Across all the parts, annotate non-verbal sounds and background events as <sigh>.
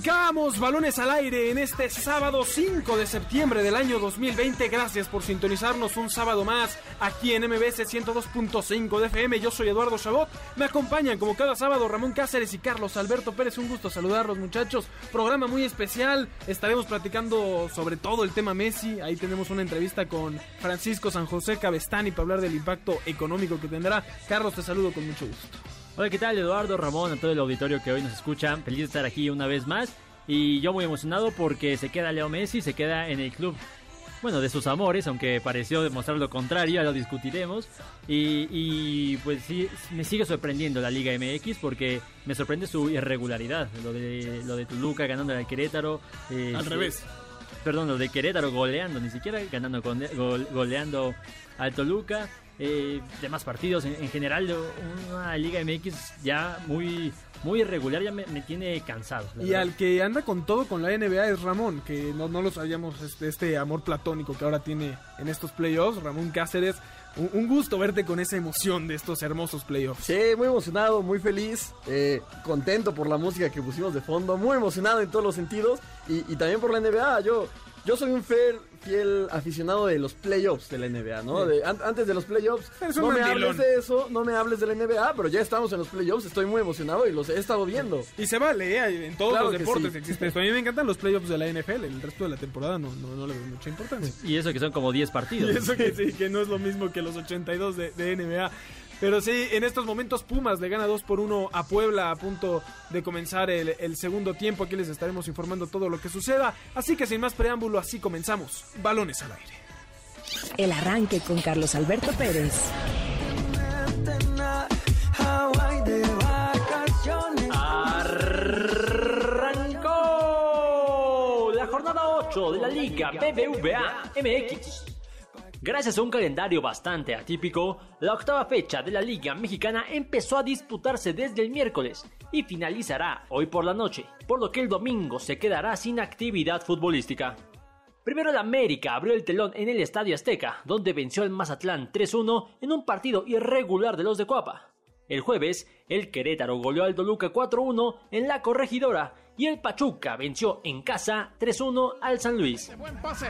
Arrancamos balones al aire en este sábado 5 de septiembre del año 2020. Gracias por sintonizarnos un sábado más aquí en MBS 102.5 de FM. Yo soy Eduardo Chabot. Me acompañan como cada sábado Ramón Cáceres y Carlos Alberto Pérez. Un gusto saludarlos muchachos. Programa muy especial. Estaremos platicando sobre todo el tema Messi. Ahí tenemos una entrevista con Francisco San José Cabestani para hablar del impacto económico que tendrá. Carlos, te saludo con mucho gusto. Hola, ¿qué tal Eduardo, Ramón, a todo el auditorio que hoy nos escucha? Feliz de estar aquí una vez más. Y yo muy emocionado porque se queda Leo Messi, se queda en el club, bueno, de sus amores, aunque pareció demostrar lo contrario, ya lo discutiremos. Y, pues sí, me sigue sorprendiendo la Liga MX porque me sorprende su irregularidad. Lo de, lo de Toluca ganando al Querétaro. Eh, al revés. Perdón, lo de Querétaro goleando, ni siquiera ganando, goleando al Toluca eh, demás partidos. En, general, una Liga MX ya muy, muy irregular, ya me, tiene cansado. Y al que anda con todo con la NBA es Ramón, que no, no lo sabíamos, este, este amor platónico que ahora tiene en estos playoffs. Ramón Cáceres, un, gusto verte con esa emoción de estos hermosos playoffs. Sí, muy emocionado, muy feliz, eh, contento por la música que pusimos de fondo, muy emocionado en todos los sentidos y, y también por la NBA. Yo yo soy un fiel aficionado de los playoffs de la NBA, ¿no? antes de los playoffs, no me hables de eso, no me hables de la NBA, pero ya estamos en los playoffs, estoy muy emocionado y los he estado viendo. Y se vale, ¿eh? en todos los deportes existe esto. A mí me encantan los playoffs de la NFL, el resto de la temporada no, no, le veo mucha importancia. Y eso que son como 10 partidos. Y eso que <laughs> sí, que no es lo mismo que los 82 de, de NBA. Pero sí, en estos momentos Pumas le gana 2 por 1 a Puebla a punto de comenzar el, segundo tiempo. Aquí les estaremos informando todo lo que suceda. Así que sin más preámbulo, así comenzamos. Balones al aire. El arranque con Carlos Alberto Pérez. Arrancó la jornada 8 de la Liga BBVA MX. Gracias a un calendario bastante atípico, la octava fecha de la Liga Mexicana empezó a disputarse desde el miércoles y finalizará hoy por la noche, por lo que el domingo se quedará sin actividad futbolística. Primero el América abrió el telón en el Estadio Azteca, donde venció al Mazatlán 3-1 en un partido irregular de los de Coapa. El jueves, el Querétaro goleó al Toluca 4-1 en la corregidora y el Pachuca venció en casa 3-1 al San Luis. Buen pase.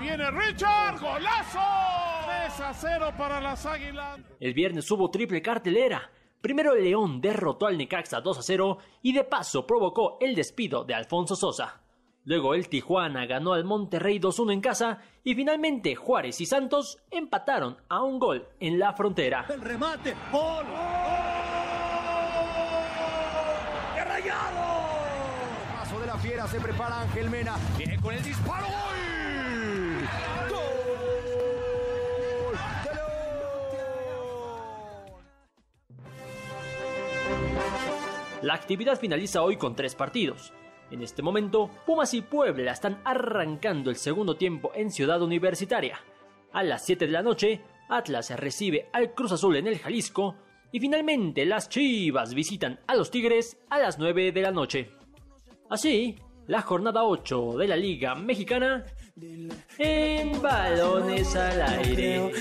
Viene Richard, golazo. 3 a 0 para las Águilas. El viernes hubo triple cartelera. Primero el León derrotó al Necaxa 2 a 0 y de paso provocó el despido de Alfonso Sosa. Luego el Tijuana ganó al Monterrey 2-1 en casa y finalmente Juárez y Santos empataron a un gol en la frontera. El remate, gol. ¡Qué rayado! Paso de la fiera se prepara Ángel Mena. Viene con el disparo. La actividad finaliza hoy con tres partidos. En este momento, Pumas y Puebla están arrancando el segundo tiempo en Ciudad Universitaria. A las 7 de la noche, Atlas recibe al Cruz Azul en el Jalisco y finalmente las Chivas visitan a los Tigres a las 9 de la noche. Así, la jornada 8 de la Liga Mexicana en balones al aire.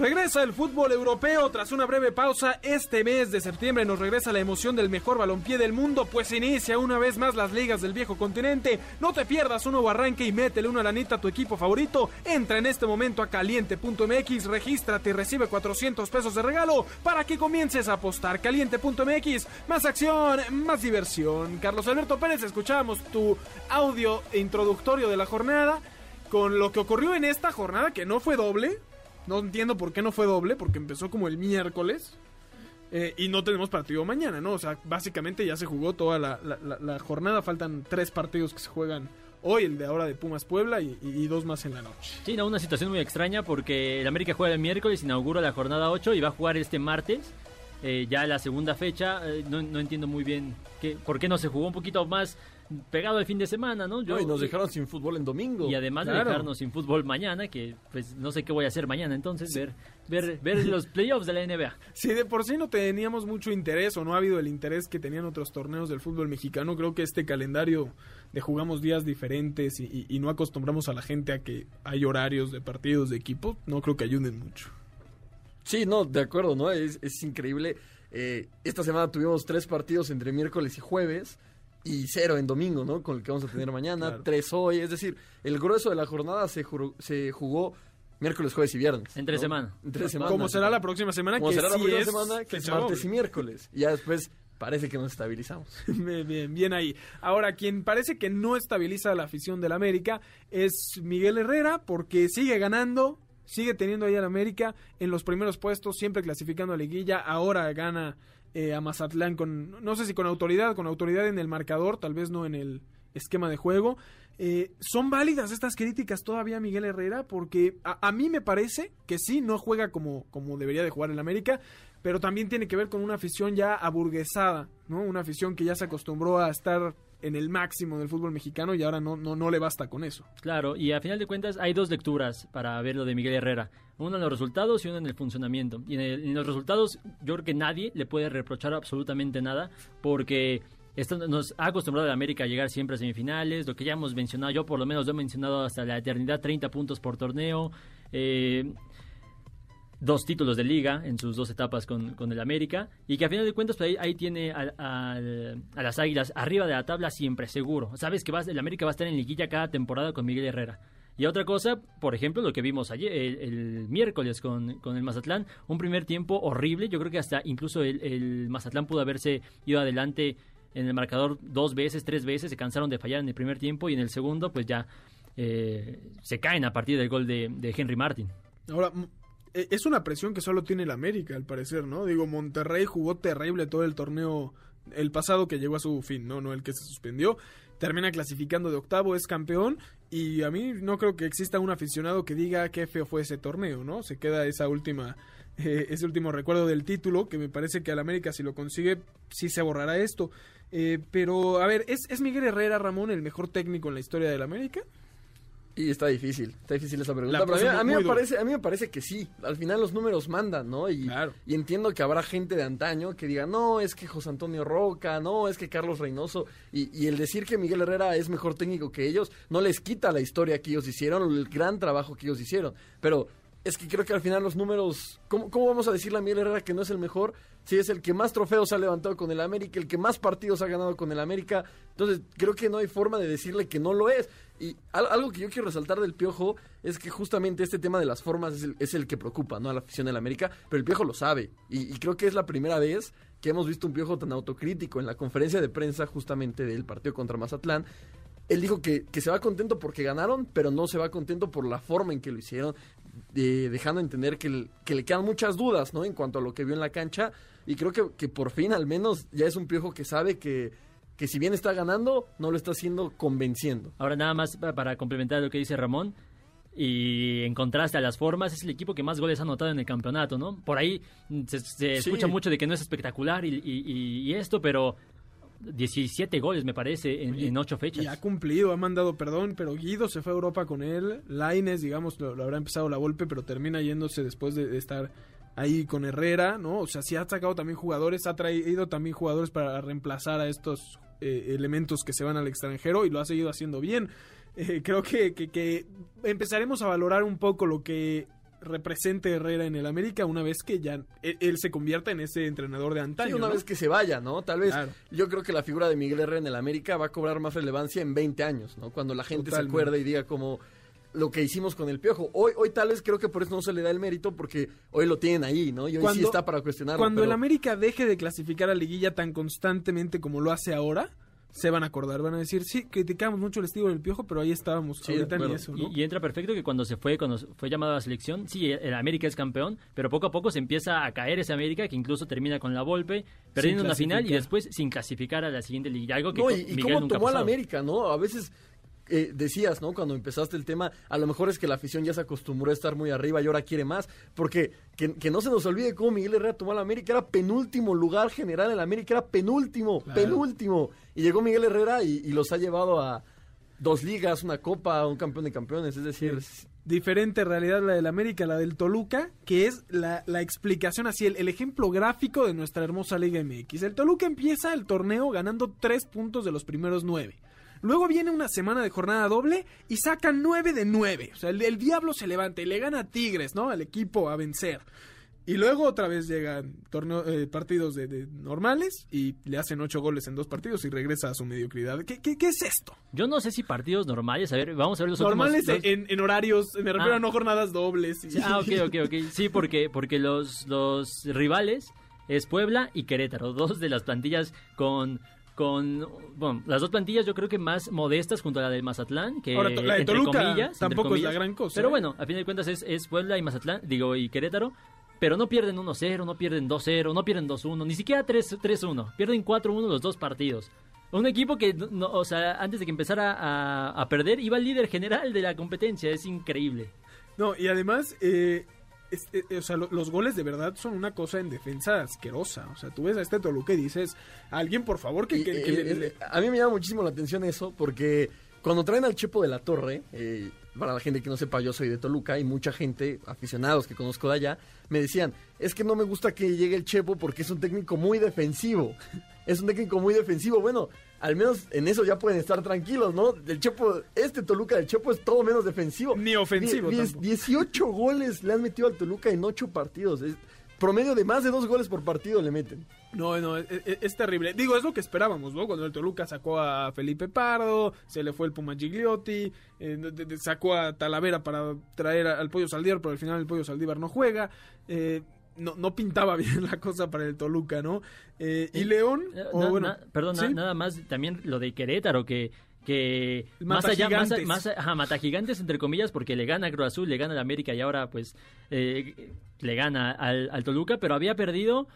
Regresa el fútbol europeo tras una breve pausa. Este mes de septiembre nos regresa la emoción del mejor balompié del mundo, pues inicia una vez más las ligas del viejo continente. No te pierdas un nuevo arranque y métele una lanita a tu equipo favorito. Entra en este momento a caliente.mx, regístrate y recibe 400 pesos de regalo para que comiences a apostar. Caliente.mx, más acción, más diversión. Carlos Alberto Pérez, escuchamos tu audio introductorio de la jornada con lo que ocurrió en esta jornada que no fue doble no entiendo por qué no fue doble, porque empezó como el miércoles. Eh, y no tenemos partido mañana, ¿no? O sea, básicamente ya se jugó toda la, jornada. Faltan tres partidos que se juegan hoy el de ahora de Pumas Puebla y, dos más en la noche. Sí, no, una situación muy extraña porque el América juega el miércoles, inaugura la jornada 8 y va a jugar este martes, eh, ya la segunda fecha. eh, no, no entiendo muy bien qué, por qué no se jugó un poquito más pegado el fin de semana, ¿no? Yo- No, y nos dejaron sin fútbol en domingo. y además de dejarnos sin fútbol mañana, que pues no sé qué voy a hacer mañana, entonces ver, ver, ver los playoffs de la NBA. Si de por sí no teníamos mucho interés o no ha habido el interés que tenían otros torneos del fútbol mexicano, creo que este calendario de jugamos días diferentes y, y- y no acostumbramos a la gente a que hay horarios de partidos de equipo, no creo que ayuden mucho. Sí, no, de acuerdo, ¿no? Es, es increíble. Eh, esta semana tuvimos tres partidos entre miércoles y jueves y cero en domingo, ¿no? Con el que vamos a tener <laughs> mañana, Claro. tres hoy. Es decir, el grueso de la jornada se, juró- se jugó miércoles, jueves y viernes. Entre ¿no? semana. Entre semana. Como será la próxima semana, Como que será la próxima es semana, que es martes y miércoles. Y ya después parece que nos estabilizamos. <laughs> Bien, bien, bien ahí. Ahora, quien parece que no estabiliza la afición del América es Miguel Herrera, porque sigue ganando, sigue teniendo ahí al América en los primeros puestos, siempre clasificando a liguilla. Ahora gana eh, a Mazatlán con, no sé si con autoridad, con autoridad en el marcador, tal vez no en el esquema de juego. Eh, ¿Son válidas estas críticas todavía Miguel Herrera? Porque a, mí me parece que sí, no juega como, como debería de jugar el América, pero también tiene que ver con una afición ya aburguesada, ¿no? Una afición que ya se acostumbró a estar en el máximo del fútbol mexicano y ahora no, no, no le basta con eso. Claro, y a final de cuentas hay dos lecturas para ver lo de Miguel Herrera. Una en los resultados y una en el funcionamiento. Y en, el- en los resultados yo creo que nadie le puede reprochar absolutamente nada porque esto nos ha acostumbrado a América a llegar siempre a semifinales, lo que ya hemos mencionado, yo por lo menos lo he mencionado hasta la eternidad, 30 puntos por torneo. eh, dos títulos de liga en sus dos etapas con, con el América y que a final de cuentas pues, ahí, ahí tiene al- a las Águilas arriba de la tabla siempre seguro. Sabes que vas, el América va a estar en liguilla cada temporada con Miguel Herrera. Y otra cosa, por ejemplo, lo que vimos ayer, el, miércoles con, con el Mazatlán, un primer tiempo horrible. Yo creo que hasta incluso el, Mazatlán pudo haberse ido adelante en el marcador dos veces, tres veces, se cansaron de fallar en el primer tiempo y en el segundo pues ya eh, se caen a partir del gol de, de Henry Martin. Ahora, es una presión que solo tiene el América, al parecer, ¿no? Digo, Monterrey jugó terrible todo el torneo, el pasado que llegó a su fin, ¿no? No el que se suspendió. Termina clasificando de octavo, es campeón. Y a mí no creo que exista un aficionado que diga qué feo fue ese torneo, ¿no? Se queda esa última, <laughs> eh, ese último recuerdo del título, que me parece que al América si lo consigue, sí se borrará esto. Eh, pero, a ver, ¿es, ¿es Miguel Herrera, Ramón, el mejor técnico en la historia del América? Y está difícil, está difícil esa pregunta. Pero a mí, a mí me parece, a mí me parece que sí. Al final los números mandan, ¿no? Y, Claro. y entiendo que habrá gente de antaño que diga, no, es que José Antonio Roca, no, es que Carlos Reynoso. Y, y el decir que Miguel Herrera es mejor técnico que ellos no les quita la historia que ellos hicieron, el gran trabajo que ellos hicieron. Pero es que creo que al final los números, ¿cómo, cómo vamos a decirle a Miguel Herrera que no es el mejor? Si es el que más trofeos ha levantado con el América, el que más partidos ha ganado con el América. Entonces, creo que no hay forma de decirle que no lo es. Y al- algo que yo quiero resaltar del Piojo es que justamente este tema de las formas es el, es el que preocupa, ¿no? A la afición del América, pero el Piojo lo sabe. Y, y creo que es la primera vez que hemos visto un Piojo tan autocrítico en la conferencia de prensa justamente del partido contra Mazatlán. Él dijo que, que se va contento porque ganaron, pero no se va contento por la forma en que lo hicieron, eh, dejando entender que, el- que le quedan muchas dudas, ¿no? En cuanto a lo que vio en la cancha. Y creo que, que por fin, al menos, ya es un Piojo que sabe que, que si bien está ganando, no lo está haciendo convenciendo. Ahora nada más pa- para complementar lo que dice Ramón y en contraste a las formas es el equipo que más goles ha anotado en el campeonato, ¿no? Por ahí se, escucha mucho de que no es espectacular y, y- y esto, pero 17 goles me parece en, en 8 fechas. Y ha cumplido, ha mandado perdón, pero Guido se fue a Europa con él. Laines, digamos, lo, lo habrá empezado la golpe, pero termina yéndose después de, de estar ahí con Herrera, ¿no? O sea, sí ha sacado también jugadores, ha traído también jugadores para reemplazar a estos eh, elementos que se van al extranjero y lo ha seguido haciendo bien. Eh, creo que, que, que empezaremos a valorar un poco lo que represente Herrera en el América una vez que ya él, él se convierta en ese entrenador de antaño. Sí, una ¿no? vez que se vaya, ¿no? Tal vez Claro. yo creo que la figura de Miguel Herrera en el América va a cobrar más relevancia en 20 años, ¿no? Cuando la gente Totalmente. se acuerde y diga como lo que hicimos con el Piojo. Hoy, hoy tal vez creo que por eso no se le da el mérito porque hoy lo tienen ahí, ¿no? Y hoy sí Cuando- está para cuestionarlo. Cuando pero- el América deje de clasificar a liguilla tan constantemente como lo hace ahora, se van a acordar, van a decir, sí, criticamos mucho el estilo del piojo, pero ahí estábamos, Sí, ahorita ni eso, ¿no? Y, y entra perfecto que cuando se fue, cuando fue llamado a la selección, sí, el América es campeón, pero poco a poco se empieza a caer ese América que incluso termina con la Volpe, perdiendo una final y después sin clasificar a la siguiente liga. Algo que No, y, cómo nunca tomó a la pasado. América, ¿no? A veces eh, decías, ¿no? Cuando empezaste el tema, a lo mejor es que la afición ya se acostumbró a estar muy arriba y ahora quiere más. Porque que, que no se nos olvide cómo Miguel Herrera tomó a la América, era penúltimo lugar general en la América, era penúltimo, penúltimo. Y llegó Miguel Herrera y, y los ha llevado a dos ligas, una copa, un campeón de campeones. Es decir, diferente realidad la del América, la del Toluca, que es la, la explicación así, el, el ejemplo gráfico de nuestra hermosa Liga MX. El Toluca empieza el torneo ganando tres puntos de los primeros nueve. Luego viene una semana de jornada doble y saca nueve de nueve. O sea, el, el diablo se levanta y le gana a Tigres, ¿no? Al equipo a vencer. Y luego otra vez llegan torneo, eh, partidos de, de normales y le hacen ocho goles en dos partidos y regresa a su mediocridad. ¿Qué, qué, qué es esto? Yo no sé si partidos normales, a ver, vamos a ver los Normales últimos... los- en, en horarios, me refiero Ah. a no jornadas dobles. y- Ah, ok, ok, ok. Sí, porque, porque los, los rivales es Puebla y Querétaro, dos de las plantillas con... Con, bueno, las dos plantillas yo creo que más modestas junto a la de Mazatlán, que Ahora, la de entre Toluca comillas, entre tampoco es la comillas. gran cosa, Pero ¿eh? bueno, a fin de cuentas es, es Puebla y Mazatlán, digo, y Querétaro, pero no pierden 1-0, no pierden 2-0, no pierden 2-1, ni siquiera 3 3-1, pierden 4-1 los dos partidos. Un equipo que, no, o sea, antes de que empezara a, a perder, iba al líder general de la competencia, es increíble. No, y además, eh, es- eh, o sea, lo- los goles de verdad son una cosa en defensa asquerosa. O sea, tú ves a este Toluca y dices, alguien por favor que... Y, que- eh, le- eh, le- a mí me llama muchísimo la atención eso porque cuando traen al Chepo de la Torre, eh, para la gente que no sepa, yo soy de Toluca y mucha gente, aficionados que conozco de allá, me decían, es que no me gusta que llegue el Chepo porque es un técnico muy defensivo. <laughs> Es un técnico muy defensivo. Bueno, al menos en eso ya pueden estar tranquilos, ¿no? El Chepo, este Toluca del Chepo es todo menos defensivo. Ni ofensivo Die- diez- tampoco. 18 goles le han metido al Toluca en 8 partidos. Es promedio de más de dos goles por partido le meten. No, no, es, es- es terrible. Digo, es lo que esperábamos, ¿no? Cuando el Toluca sacó a Felipe Pardo, se le fue el Puma Gigliotti, eh, de- de- sacó a Talavera para traer al Pollo Saldívar, pero al final el Pollo Saldívar no juega. Eh, no, no pintaba <laughs> bien la cosa para el Toluca, ¿no? Eh, y León, Eh, o na- bueno, na- perdón, nada más también lo de Querétaro, que, que más allá, más, más ajá, mata gigantes entre comillas, porque le gana a Cruz Azul, le gana al América y ahora pues eh, le gana al, al Toluca, pero había perdido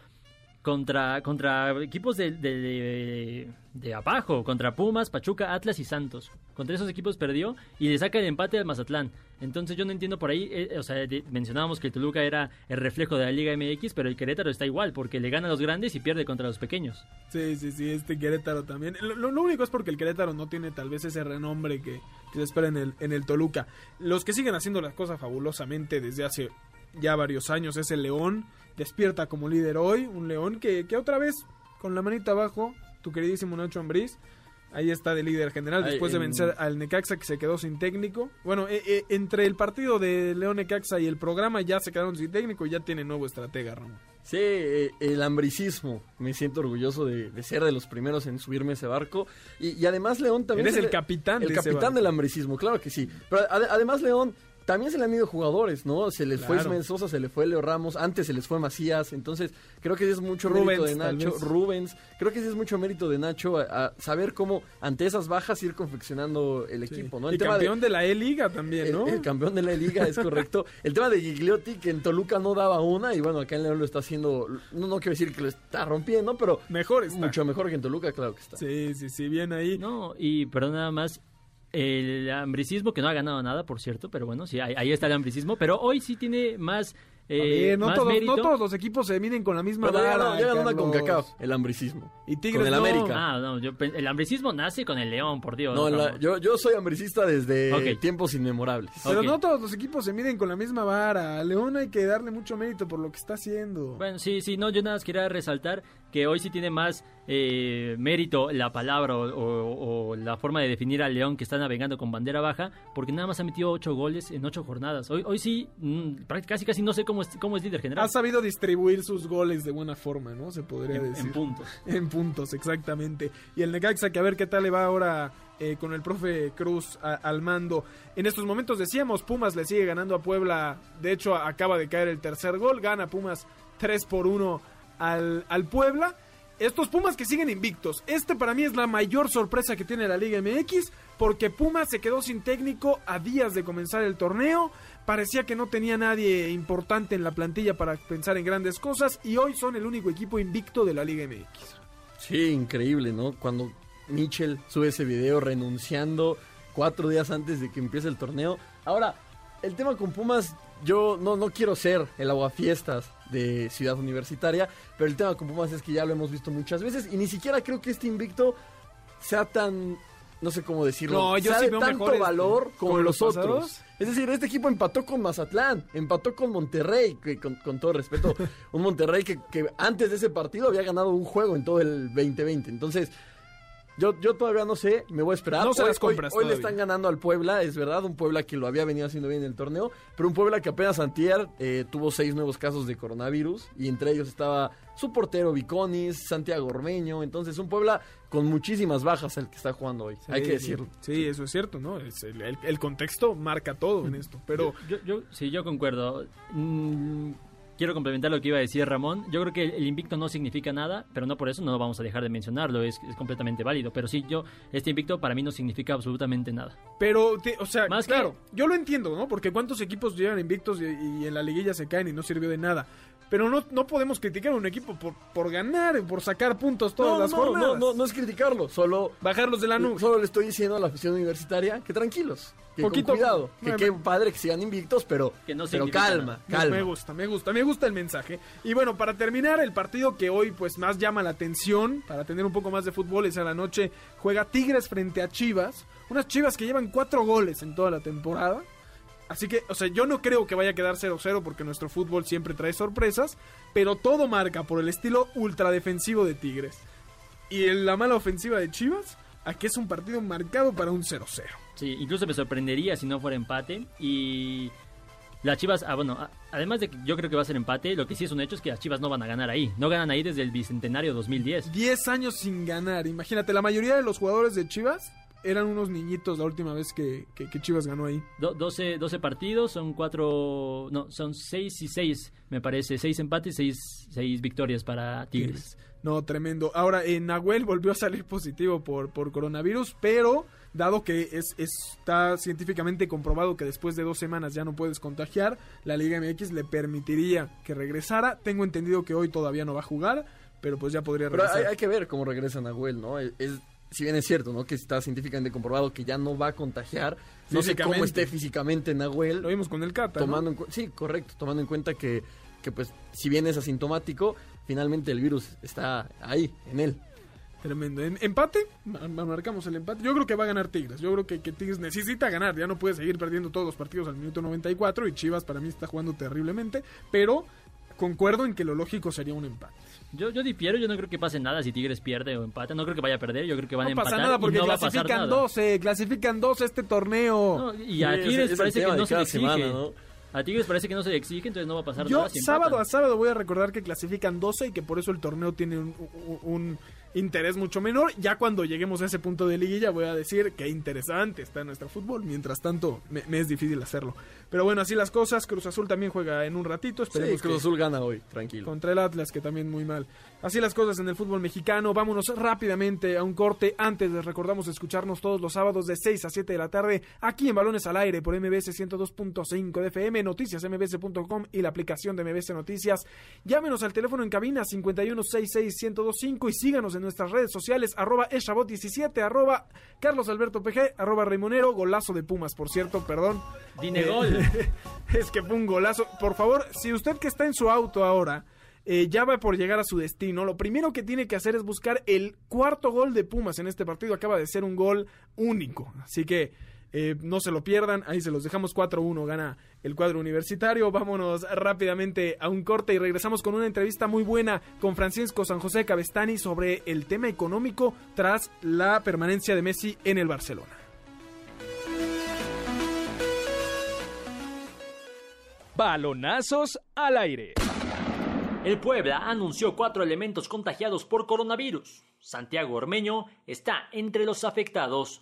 contra, contra equipos de, de, abajo, contra Pumas, Pachuca, Atlas y Santos. Contra esos equipos perdió y le saca el empate al Mazatlán. Entonces yo no entiendo por ahí, eh, o sea, mencionábamos que el Toluca era el reflejo de la Liga MX, pero el Querétaro está igual, porque le gana a los grandes y pierde contra los pequeños. Sí, sí, sí, este Querétaro también. Lo único es porque el Querétaro no tiene tal vez ese renombre que, que se espera en el, en el Toluca. Los que siguen haciendo las cosas fabulosamente desde hace ya varios años es el León. Despierta como líder hoy. Un León que, que otra vez, con la manita abajo, tu queridísimo Nacho Ambriz. Ahí está de líder general después de en- vencer al Necaxa que se quedó sin técnico. Bueno, eh, eh, entre el partido de León Necaxa y el programa ya se quedaron sin técnico y ya tiene nuevo estratega, Ramón. Sí, eh, el hambricismo. Me siento orgulloso de, de ser de los primeros en subirme a ese barco. Y, y además León también... Eres el le- capitán El de ese capitán barco. del hambricismo, claro que sí. Pero ade- además León... También se le han ido jugadores, ¿no? Se les fue Claro. Ismael Sosa, se le fue Leo Ramos, antes se les fue Macías, entonces creo que sí es mucho Rubens, mérito de Nacho. Rubens, creo que sí es mucho mérito de Nacho a, a saber cómo ante esas bajas ir confeccionando el Sí. equipo, ¿no? y tema de- campeón de... la E-Liga también, el, ¿no? el campeón de la liga, es correcto. <laughs> El tema de Gigliotti, que en Toluca no daba una, y bueno, acá en León lo está haciendo, no, no quiero decir que lo está rompiendo, pero Mejor está. mucho mejor que en Toluca, claro que está. Sí, sí, sí, bien ahí. No, y perdón nada más, el hambricismo que no ha ganado nada, por cierto, pero bueno, sí, ahí, ahí está el hambricismo, pero hoy sí tiene más, eh, ver, no, más todos, mérito. no todos los equipos se miden con la misma Pero vara. ganó, ya ganó una con. Cacao, el hambricismo. Y Tigres Con el no. América. Ah, no, yo pe- el hambricismo nace con el león, por Dios. No, la- yo, yo soy hambricista desde tiempos inmemorables. Pero no todos los equipos se miden con la misma vara. A León hay que darle mucho mérito por lo que está haciendo. Bueno, sí, sí, no, yo nada más quería resaltar que hoy sí tiene más eh, mérito la palabra o, o- o la forma de definir al León que está navegando con bandera baja, porque nada más ha metido ocho goles en ocho jornadas. Hoy, hoy sí, mm, casi casi no sé cómo es, cómo es líder general. Ha sabido distribuir sus goles de buena forma, ¿no? Se podría en, decir. en puntos. <laughs> En puntos, exactamente. Y el Necaxa, que a ver qué tal le va ahora eh, con el profe Cruz a- al mando. En estos momentos decíamos, Pumas le sigue ganando a Puebla. De hecho, acaba de caer el tercer gol. Gana Pumas 3 por 1 al, al Puebla. Estos Pumas que siguen invictos. Este para mí es la mayor sorpresa que tiene la Liga MX. Porque Pumas se quedó sin técnico a días de comenzar el torneo. Parecía que no tenía nadie importante en la plantilla para pensar en grandes cosas. Y hoy son el único equipo invicto de la Liga MX. Sí, increíble, ¿no? Cuando Mitchell sube ese video renunciando cuatro días antes de que empiece el torneo. Ahora, el tema con Pumas, yo no, no quiero ser el aguafiestas de Ciudad Universitaria, pero el tema con Pumas es que ya lo hemos visto muchas veces y ni siquiera creo que este invicto sea tan, no sé cómo decirlo, No, yo sea sí de veo tanto valor como, como los los otros. Es decir, este equipo empató con Mazatlán, empató con Monterrey, que con, con todo respeto, <laughs> un Monterrey que, que antes de ese partido había ganado un juego en todo el 2020. Entonces, yo, yo todavía no sé, me voy a esperar. No se hoy, las compras hoy- hoy le están ganando al Puebla, es verdad, un Puebla que lo había venido haciendo bien en el torneo, pero un Puebla que apenas antier eh, tuvo seis nuevos casos de coronavirus y entre ellos estaba su portero Viconis, Santiago Ormeño, entonces un Puebla con muchísimas bajas el que está jugando hoy, hay que decirlo. Sí, eso es cierto, ¿no? Es el, el- el contexto marca todo en esto. Pero Yo, yo, sí, yo concuerdo. Mm, quiero complementar lo que iba a decir Ramón. Yo creo que el invicto no significa nada, pero no por eso no vamos a dejar de mencionarlo. Es, es completamente válido. Pero sí, yo, este invicto para mí no significa absolutamente nada. Pero, te- o sea, Más claro, yo lo entiendo, ¿no? Porque cuántos equipos llegan invictos y, y en la liguilla se caen y no sirvió de nada. Pero no, no podemos criticar a un equipo por, por ganar, por sacar puntos todas No, las no, jornadas. no, no, no es criticarlo, solo Bajarlos de la nube. Solo le estoy diciendo a la afición universitaria que tranquilos, que Poquito- con cuidado, que qué padre que sigan invictos, pero, Que no pero calma, Me- calma. Me gusta, me gusta, me gusta el mensaje. Y bueno, para terminar, el partido que hoy pues más llama la atención, para tener un poco más de fútbol, es a la noche, juega Tigres frente a Chivas. Unas Chivas que llevan cuatro goles en toda la temporada. Así que, o sea, yo no creo que vaya a quedar 0-0 porque nuestro fútbol siempre trae sorpresas, pero todo marca por el estilo ultradefensivo de Tigres. Y en la mala ofensiva de Chivas, aquí es un partido marcado para un 0-0. Sí, incluso me sorprendería si no fuera empate. Y las Chivas, ah, bueno, además de que yo creo que va a ser empate, lo que sí es un hecho es que las Chivas no van a ganar ahí. No ganan ahí desde el bicentenario 2010. 10 años sin ganar. Imagínate, la mayoría de los jugadores de Chivas eran unos niñitos la última vez que, que- que Chivas ganó ahí. Do- 12, 12 partidos, son 4, no, son 6 y 6, me parece. 6 empates, 6, 6 victorias para Tigres. No, tremendo. Ahora, eh, Nahuel volvió a salir positivo por, por coronavirus, pero dado que es, está científicamente comprobado que después de dos semanas ya no puedes contagiar, la Liga MX le permitiría que regresara. Tengo entendido que hoy todavía no va a jugar, pero pues ya podría Pero regresar. hay, hay que ver cómo regresa Nahuel, ¿no? Es- si bien es cierto, ¿no? Que está científicamente comprobado que ya no va a contagiar, no sé cómo esté físicamente Nahuel, Lo vimos con el Cata. ¿no? tomando en sí, correcto, tomando en cuenta que, que pues si bien es asintomático, finalmente el virus está ahí, en él. Tremendo. En- empate, Ma- ma- marcamos el empate. Yo creo que va a ganar Tigres. Yo creo que, que Tigres necesita ganar. Ya no puede seguir perdiendo todos los partidos al minuto 94 y Chivas para mí está jugando terriblemente. Pero concuerdo en que lo lógico sería un empate. Yo, yo difiero, yo no creo que pase nada si Tigres pierde o empata. No creo que vaya a perder, yo creo que van a No empatar pasa nada porque y no va a pasar clasifican nada. 12, clasifican 12 este torneo. No, y a Sí, Tigres es parece que no se le exige. semana, ¿no? A Tigres parece que no se le exige, entonces no va a pasar Yo nada. si sábado empatan. a sábado voy a recordar que clasifican 12 y que por eso el torneo tiene un, un- un interés mucho menor. Ya cuando lleguemos a ese punto de liguilla voy a decir qué interesante está nuestro fútbol. Mientras tanto, me, me es difícil hacerlo. Pero bueno, así las cosas. Cruz Azul también juega en un ratito. Esperemos Sí, Cruz que- Azul gana hoy, tranquilo. contra el Atlas, que también muy mal. Así las cosas en el fútbol mexicano. Vámonos rápidamente a un corte. Antes les recordamos escucharnos todos los sábados de 6 a 7 de la tarde aquí en Balones al Aire por MBS 102.5 de FM, noticias mbs.com y la aplicación de MBS Noticias. Llámenos al teléfono en cabina 51661025 y síganos en nuestras redes sociales arroba eshabot17, arroba Carlos Alberto PG, arroba Raimonero, golazo de Pumas, por cierto, perdón. Dine Eh, <laughs> es que fue un golazo. Por favor, si usted que está en su auto ahora eh, ya va por llegar a su destino, lo primero que tiene que hacer es buscar el cuarto gol de Pumas en este partido. Acaba de ser un gol único. Así que eh, no se lo pierdan. Ahí se los dejamos 4-1. Gana el cuadro universitario. Vámonos rápidamente a un corte y regresamos con una entrevista muy buena con Francisco San José Cabestani sobre el tema económico tras la permanencia de Messi en el Barcelona. Balonazos al aire. El Puebla anunció cuatro elementos contagiados por coronavirus. Santiago Ormeño está entre los afectados.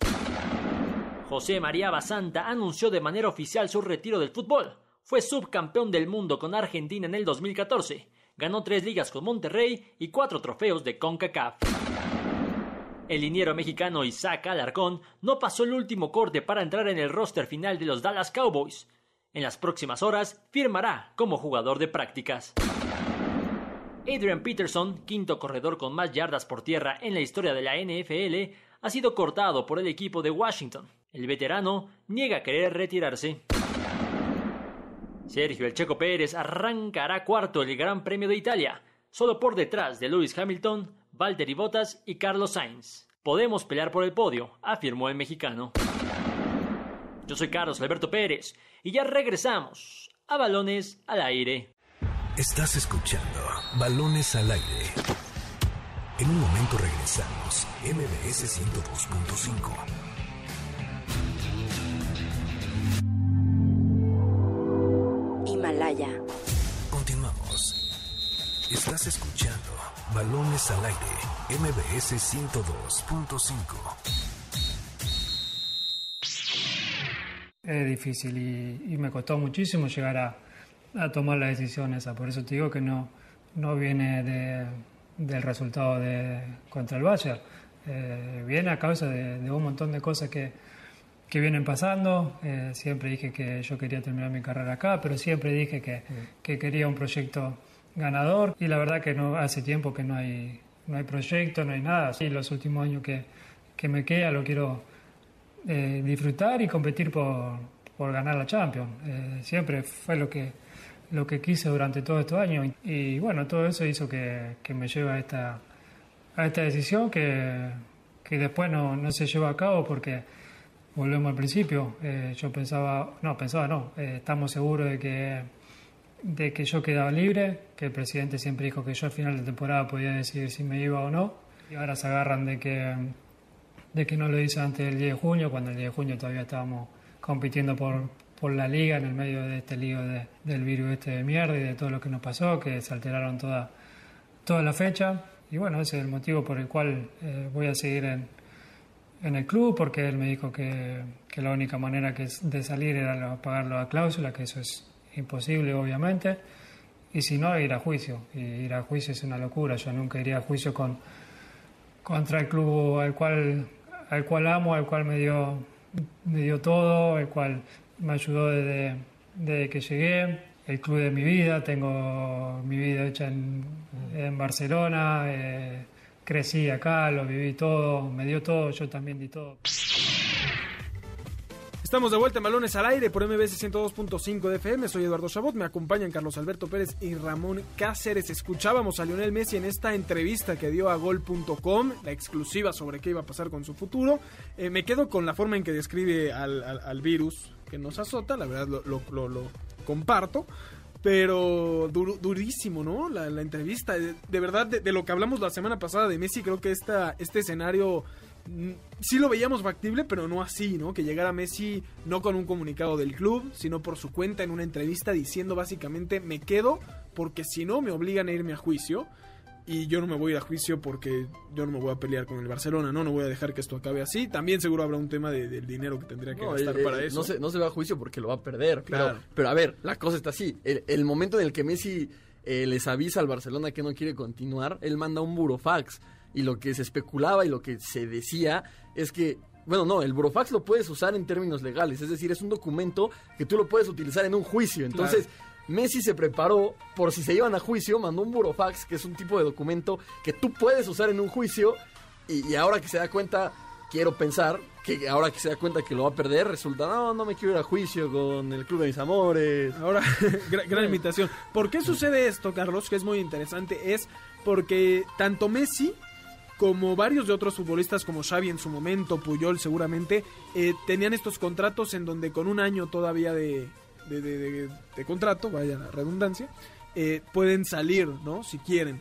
José María Basanta anunció de manera oficial su retiro del fútbol. Fue subcampeón del mundo con Argentina en el 2014. Ganó tres ligas con Monterrey y cuatro trofeos de CONCACAF. El liniero mexicano Isaac Alarcón no pasó el último corte para entrar en el roster final de los Dallas Cowboys. En las próximas horas firmará como jugador de prácticas. Adrian Peterson, quinto corredor con más yardas por tierra en la historia de la NFL, ha sido cortado por el equipo de Washington. El veterano niega querer retirarse. Sergio El Checo Pérez arrancará cuarto el Gran Premio de Italia, solo por detrás de Lewis Hamilton, Valtteri Bottas y Carlos Sainz. Podemos pelear por el podio, afirmó el mexicano. Yo soy Carlos Alberto Pérez y ya regresamos a Balones al Aire. Estás escuchando Balones al Aire. En un momento regresamos. MBS 102.5. Estás escuchando Balones al Aire. MBS 102.5. Es difícil y, y me costó muchísimo llegar a, a, tomar la decisión esa. Por eso te digo que no, no viene de, del resultado de, contra el Bayern. Eh, viene a causa de, de, un montón de cosas que, que vienen pasando. Eh, siempre dije que yo quería terminar mi carrera acá, pero siempre dije que, que, quería un proyecto ganador. Y la verdad que no hace tiempo que no hay, no hay proyecto, no hay nada. Sí, los últimos años que, que me queda lo quiero eh, disfrutar y competir por, por ganar la Champions. Eh, siempre fue lo que, lo que quise durante todos estos años. Y, y bueno, todo eso hizo que, que, me lleve a esta, a esta decisión que, que después no, no se lleva a cabo porque volvemos al principio. Eh, yo pensaba, no, pensaba no, eh, estamos seguros de que, de que yo quedaba libre, que el presidente siempre dijo que yo al final de temporada podía decidir si me iba o no. Y ahora se agarran de que de que no lo hizo antes del 10 de junio, cuando el 10 de junio todavía estábamos compitiendo por, por la liga en el medio de este lío de, del virus este de mierda y de todo lo que nos pasó, que se alteraron toda, toda la fecha. Y bueno, ese es el motivo por el cual eh, voy a seguir en, en, el club, porque él me dijo que, que la única manera que de salir era pagar la cláusula, que eso es imposible obviamente, y si no, ir a juicio. Y ir a juicio es una locura, yo nunca iría a juicio con, contra el club al cual al cual amo, al cual me dio, me dio todo, el cual me ayudó desde, desde que llegué, el club de mi vida, tengo mi vida hecha en, en Barcelona, eh, crecí acá, lo viví todo, me dio todo, yo también di todo. Estamos de vuelta en Balones al Aire por MBS 102.5 de FM. Soy Eduardo Chabot, me acompañan Carlos Alberto Pérez y Ramón Cáceres. Escuchábamos a Lionel Messi en esta entrevista que dio a Gol.com, la exclusiva sobre qué iba a pasar con su futuro. Eh, me quedo con la forma en que describe al, virus que nos azota, la verdad lo, comparto. Pero dur, durísimo, ¿no? La, entrevista. De, de verdad, de, de, lo que hablamos la semana pasada de Messi, creo que esta, este escenario sí lo veíamos factible, pero no así, ¿no? Que llegara Messi no con un comunicado del club, sino por su cuenta en una entrevista diciendo básicamente me quedo porque si no me obligan a irme a juicio y yo no me voy a ir a juicio porque yo no me voy a pelear con el Barcelona, ¿no? No voy a dejar que esto acabe así. También seguro habrá un tema de, del dinero que tendría que no, gastar eh, para eso. No se, no se va a juicio porque lo va a perder, claro. Pero, pero a ver, la cosa está así. El, el momento en el que Messi eh, les avisa al Barcelona que no quiere continuar, él manda un burofax y lo que se especulaba y lo que se decía es que bueno, no, el burofax lo puedes usar en términos legales, es decir, es un documento que tú lo puedes utilizar en un juicio. Entonces, claro. Messi se preparó por si se iban a juicio, mandó un burofax, que es un tipo de documento que tú puedes usar en un juicio, y, y ahora que se da cuenta, quiero pensar que ahora que se da cuenta que lo va a perder, resulta, no, no me quiero ir a juicio con el club de mis amores. Ahora, <laughs> gran, gran invitación. ¿Por qué sucede esto, Carlos? Que es muy interesante, es porque tanto Messi como varios de otros futbolistas como Xavi en su momento, Puyol seguramente, eh, tenían estos contratos en donde con un año todavía de, de, de, de, contrato, vaya la redundancia, eh, pueden salir, ¿no? Si quieren.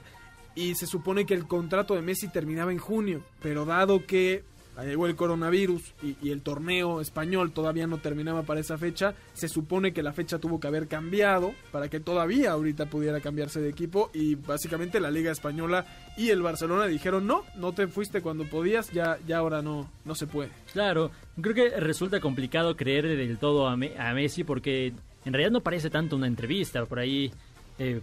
Y se supone que el contrato de Messi terminaba en junio, pero dado que llegó el coronavirus y, el torneo español todavía no terminaba para esa fecha, se supone que la fecha tuvo que haber cambiado para que todavía ahorita pudiera cambiarse de equipo y básicamente la Liga Española y el Barcelona dijeron no, no te fuiste cuando podías, ya, ya ahora no, no se puede. Claro, creo que resulta complicado creer del todo a, a Messi porque en realidad no parece tanto una entrevista, por ahí... Eh,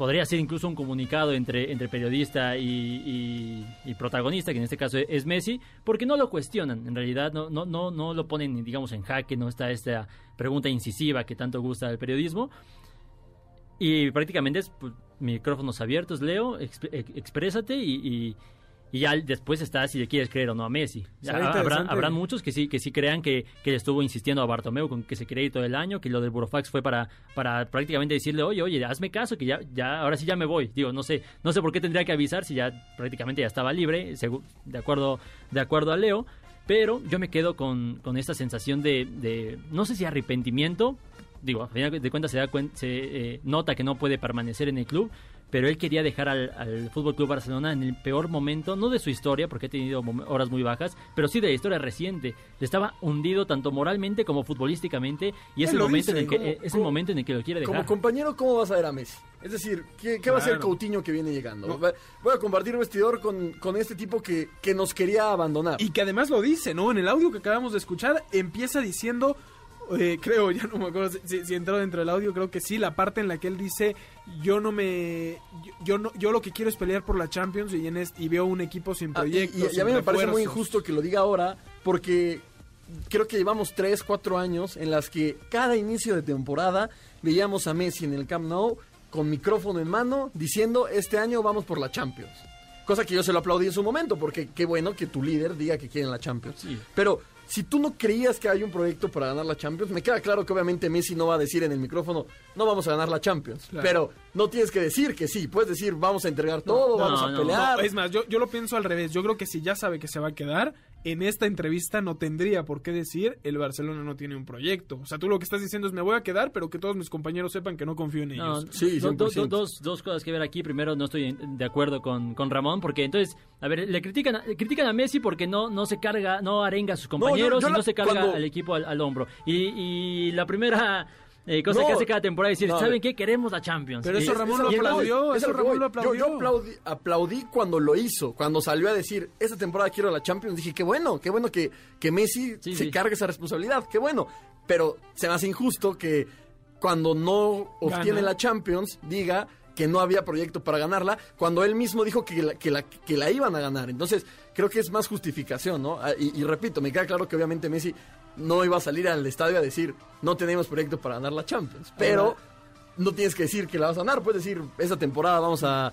podría ser incluso un comunicado entre, entre periodista y, y, protagonista, que en este caso es Messi, porque no lo cuestionan, en realidad no, no, no, no lo ponen, digamos, en jaque, no está esta pregunta incisiva que tanto gusta del periodismo. Y prácticamente es pues, micrófonos abiertos, Leo, exp exprésate y, y, Y ya después está si le quieres creer o no a Messi. Habrá, habrán muchos que sí que sí crean que, que le estuvo insistiendo a Bartomeu con que se quería ir todo el año, que lo del Burofax fue para, para prácticamente decirle, oye, oye, hazme caso, que ya, ya, ahora sí ya me voy. Digo, no sé, no sé por qué tendría que avisar si ya prácticamente ya estaba libre, de acuerdo, de acuerdo a Leo. Pero yo me quedo con, con esta sensación de, de, no sé si arrepentimiento, digo, a final de cuentas se, da cuen- se eh, nota que no puede permanecer en el club, pero él quería dejar al, al Fútbol Club Barcelona en el peor momento, no de su historia, porque ha tenido horas muy bajas, pero sí de la historia reciente. Estaba hundido tanto moralmente como futbolísticamente, y es el momento en el que como- eh, es el como- momento en el que lo quiere Como dejar. compañero, ¿cómo vas a ver a Messi? Es decir, ¿qué, qué va a Claro. Coutinho que viene llegando? No. Voy a compartir vestidor con, con este tipo que, que nos quería abandonar. Y que además lo dice, ¿no? En el audio que acabamos de escuchar, empieza diciendo, eh, creo, ya no me acuerdo si- si, entró dentro del audio, creo que sí, la parte en la que él dice, yo no me, yo, yo no, yo lo que quiero es pelear por la Champions y, en es- y veo un equipo sin Ah, y- proyectos. y, y a mí me parece muy refuerzos". injusto que lo diga ahora, porque creo que llevamos 3, 4 años en las que cada inicio de temporada veíamos a Messi en el Camp Nou con micrófono en mano diciendo, este año vamos por la Champions. Cosa que yo se lo aplaudí en su momento, porque qué bueno que tu líder diga que quieren la Champions. Sí. Pero si tú no creías que hay un proyecto para ganar la Champions, me queda claro que obviamente Messi no va a decir en el micrófono, no vamos a ganar la Champions. Claro. Pero no tienes que decir que sí, puedes decir, vamos a entregar todo, no, vamos a no, pelear. No, es más, yo, yo lo pienso al revés. Yo creo que si ya sabe que se va a quedar, en esta entrevista no tendría por qué decir el Barcelona no tiene un proyecto. O sea, tú lo que estás diciendo es me voy a quedar, pero que todos mis compañeros sepan que no confío en No, ellos. Sí, do- do- 100%. dos, dos cosas que ver aquí. Primero, no estoy de acuerdo con, con Ramón, porque entonces, a ver, le critican, a- le critican a Messi porque no, no se carga, no arenga a sus compañeros yo y no la- se carga cuando- al equipo al, al hombro. Y, y la primera eh, cosa No, que hace cada temporada decir, no, ¿saben qué? Queremos la Champions. Pero eso Ramón lo aplaudió, Es eso Ramón lo Yo, aplaudió. yo aplaudí, aplaudí cuando lo hizo, cuando salió a decir, esta temporada quiero la Champions. Dije, qué bueno, qué bueno que, que Messi Sí, se sí. cargue esa responsabilidad, qué bueno. Pero se me hace injusto que cuando no obtiene Gana. la Champions diga que no había proyecto para ganarla, cuando él mismo dijo que la, que la, que la iban a ganar. Entonces, creo que es más justificación, ¿no? Ah, Y, y repito, me queda claro que obviamente Messi no iba a salir al estadio a decir, no tenemos proyecto para ganar la Champions. Pero no tienes que decir que la vas a ganar, puedes decir, esta temporada vamos a...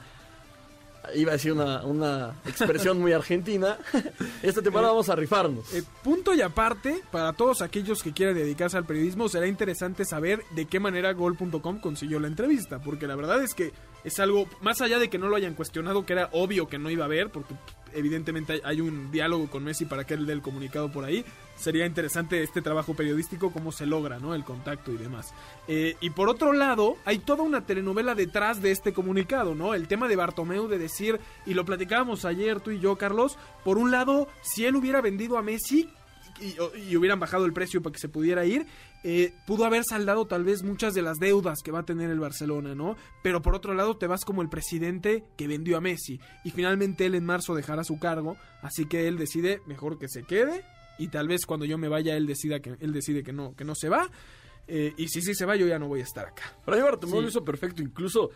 Iba a decir una, una expresión muy argentina. <laughs> Esta temporada vamos a rifarnos. Eh, punto y aparte, para todos aquellos que quieran dedicarse al periodismo, será interesante saber de qué manera Gol.com consiguió la entrevista, porque la verdad es que es algo, más allá de que no lo hayan cuestionado, que era obvio que no iba a haber, porque evidentemente hay, un diálogo con Messi para que él dé el comunicado por ahí, sería interesante este trabajo periodístico, cómo se logra, ¿no? El contacto y demás. Eh, y por otro lado, hay toda una telenovela detrás de este comunicado, ¿no? El tema de Bartomeu de decir, y lo platicábamos ayer tú y yo, Carlos, por un lado, si él hubiera vendido a Messi, y hubieran bajado el precio para que se pudiera ir, eh, pudo haber saldado tal vez muchas de las deudas que va a tener el Barcelona, ¿no? Pero por otro lado te vas como el presidente que vendió a Messi y finalmente él en marzo dejará su cargo, así que él decide mejor que se quede y tal vez cuando yo me vaya él decida que él decide que no que no se va eh, y si sí se va yo ya no voy a estar acá. Para mí Bartomeu Sí. lo hizo perfecto. Incluso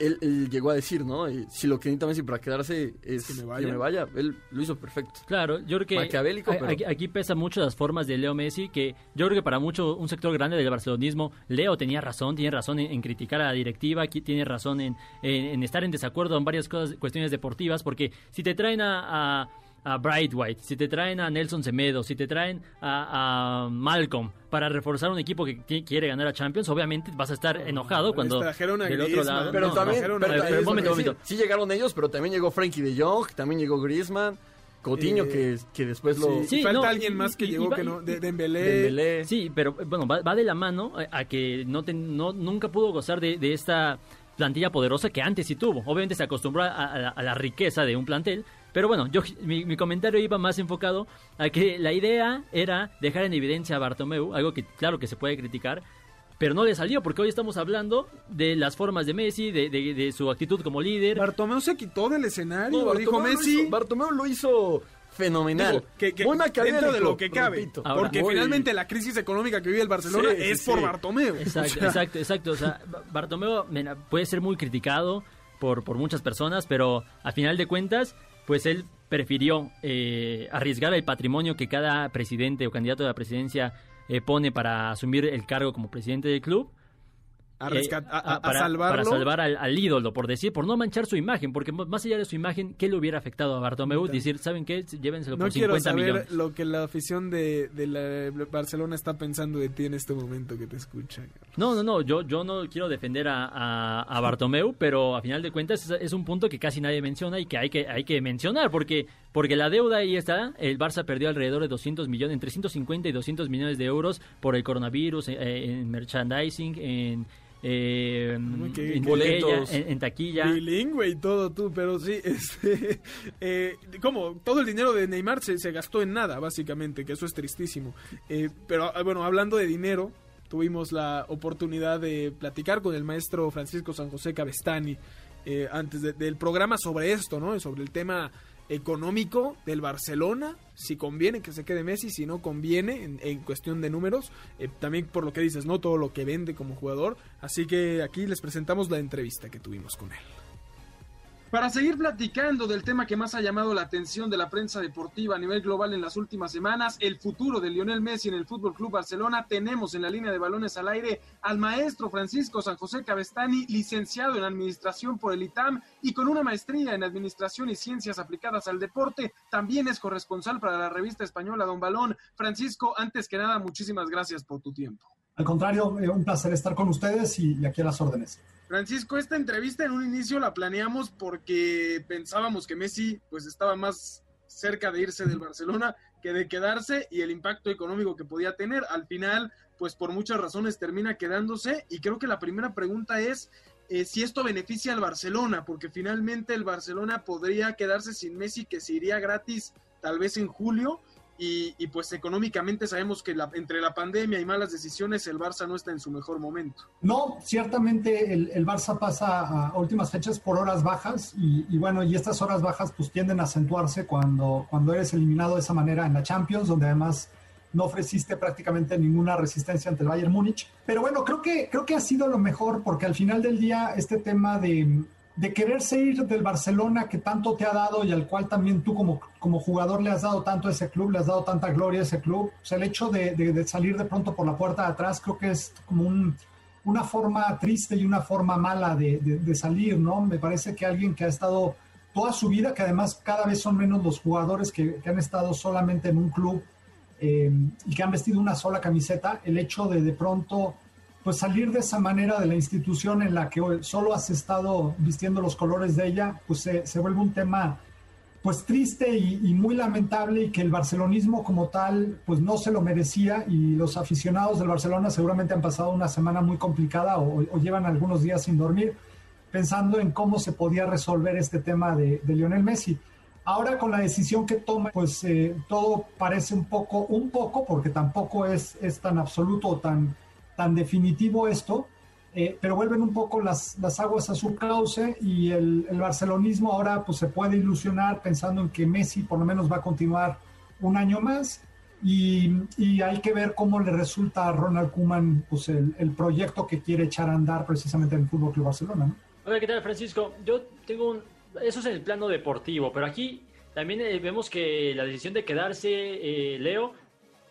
él, él llegó a decir, ¿no? Y si lo que necesita Messi para quedarse es Que que me vaya. vaya. Él lo hizo perfecto. Claro, yo creo que Maquiavélico, a- pero- aquí, aquí pesa mucho las formas de Leo Messi, que yo creo que para mucho un sector grande del barcelonismo, Leo tenía razón, tiene razón en, en criticar a la directiva, aquí tiene razón en, en- en estar en desacuerdo en varias cosas, cuestiones deportivas, porque si te traen a, a, a Bright White, si te traen a Nelson Semedo, si te traen a, a Malcolm para reforzar un equipo que qui- quiere ganar a Champions, obviamente vas a estar enojado cuando trajeron a del otro lado... Pero no, también, trajeron pero un momento, un sí, momento. sí llegaron ellos, pero también llegó Frankie de Jong, también llegó Griezmann, Coutinho Eh, que, que después lo... Sí, falta no, alguien más que y- llegó y va- que no de Dembélé. Dembélé. Sí, pero eh, bueno, va, va de la mano a, a que no, no nunca pudo gozar de, de esta plantilla poderosa que antes sí tuvo. Obviamente se acostumbró a, a la- a la riqueza de un plantel, pero bueno, yo mi, mi comentario iba más enfocado a que la idea era dejar en evidencia a Bartomeu, algo que claro que se puede criticar, pero no le salió porque hoy estamos hablando de las formas de Messi, de, de- de su actitud como líder. Bartomeu se quitó del escenario, No, dijo lo Messi. hizo- Bartomeu lo hizo fenomenal. Digo, que, que Muy maquiavélico, dentro de lo que cabe. repito. Ahora, porque muy- finalmente la crisis económica que vive el Barcelona Sí, sí, es por sí. Bartomeu. Exacto, O sea, exacto, exacto. O sea, Ba- Bartomeu puede ser muy criticado por, por muchas personas, pero a final de cuentas, pues él prefirió eh, arriesgar el patrimonio que cada presidente o candidato a la presidencia eh, pone para asumir el cargo como presidente del club a, para, salvarlo. Para salvar al, ídolo, por decir, por no manchar su imagen, porque más allá de su imagen, ¿qué le hubiera afectado a Bartomeu? Decir, ¿saben qué? Llévenselo no por 50 quiero saber lo que la afición de, de la Barcelona está pensando de ti en este momento que te escuchan. No, no, no, yo, yo no quiero defender a, a, Bartomeu, pero a final de cuentas es, un punto que casi nadie menciona y que hay que, hay que mencionar, porque, porque la deuda ahí está, el Barça perdió alrededor de 200 millones, entre 150 y 200 millones de euros por el coronavirus, eh, en merchandising, en eh, en, boletos, en, taquilla. Bilingüe y todo tú, pero sí, <laughs> este, eh, como todo el dinero de Neymar se, se, gastó en nada, básicamente, que eso es tristísimo. Eh, pero ah, bueno, hablando de dinero, tuvimos la oportunidad de platicar con el maestro Francisco San José Cabestani eh, antes del programa sobre esto, ¿no? Sobre el tema económico del Barcelona, si conviene que se quede Messi, si no conviene en, cuestión de números, eh, también por lo que dices, no todo lo que vende como jugador, así que aquí les presentamos la entrevista que tuvimos con él. Para seguir platicando del tema que más ha llamado la atención de la prensa deportiva a nivel global en las últimas semanas, el futuro de Lionel Messi en el Fútbol Club Barcelona, tenemos en la línea de balones al aire al maestro Francisco San José Cabestani, licenciado en Administración por el ITAM y con una maestría en Administración y Ciencias aplicadas al deporte. También es corresponsal para la revista española Don Balón. Francisco, antes que nada, muchísimas gracias por tu tiempo. Al contrario, eh, un placer estar con ustedes y aquí a las órdenes. Francisco, esta entrevista en un inicio la planeamos porque pensábamos que Messi pues estaba más cerca de irse del Barcelona que de quedarse y el impacto económico que podía tener. Al final, pues por muchas razones termina quedándose y creo que la primera pregunta es eh, si esto beneficia al Barcelona, porque finalmente el Barcelona podría quedarse sin Messi que se iría gratis tal vez en julio y, pues económicamente sabemos que entre la pandemia y malas decisiones el Barça no está en su mejor momento. No, ciertamente el, Barça pasa a últimas fechas por horas bajas y, bueno, y estas horas bajas pues tienden a acentuarse cuando, cuando eres eliminado de esa manera en la Champions, donde además no ofreciste prácticamente ninguna resistencia ante el Bayern Múnich. Pero bueno, creo que, creo que ha sido lo mejor porque al final del día este tema de de quererse ir del Barcelona que tanto te ha dado y al cual también tú como, como jugador le has dado tanto a ese club, le has dado tanta gloria a ese club. O sea, el hecho de, salir de pronto por la puerta de atrás creo que es como una forma triste y una forma mala de, salir, ¿no? Me parece que alguien que ha estado toda su vida, que además cada vez son menos los jugadores que, han estado solamente en un club eh, y que han vestido una sola camiseta, el hecho de de pronto pues salir de esa manera de la institución en la que solo has estado vistiendo los colores de ella, pues se, vuelve un tema pues triste y, muy lamentable y que el barcelonismo como tal pues no se lo merecía y los aficionados del Barcelona seguramente han pasado una semana muy complicada o, llevan algunos días sin dormir pensando en cómo se podía resolver este tema de, Lionel Messi. Ahora con la decisión que toma, pues eh, todo parece un poco, un poco, porque tampoco es, es tan absoluto o tan, tan definitivo esto, eh, pero vuelven un poco las, las, aguas a su cauce y el, barcelonismo ahora pues se puede ilusionar pensando en que Messi por lo menos va a continuar un año más y, y hay que ver cómo le resulta a Ronald Koeman pues el, el, proyecto que quiere echar a andar precisamente en el Fútbol Club Barcelona. ¿no? Hola, ¿qué tal Francisco? Yo tengo un... Eso es en el plano deportivo, pero aquí también eh, vemos que la decisión de quedarse, eh, Leo,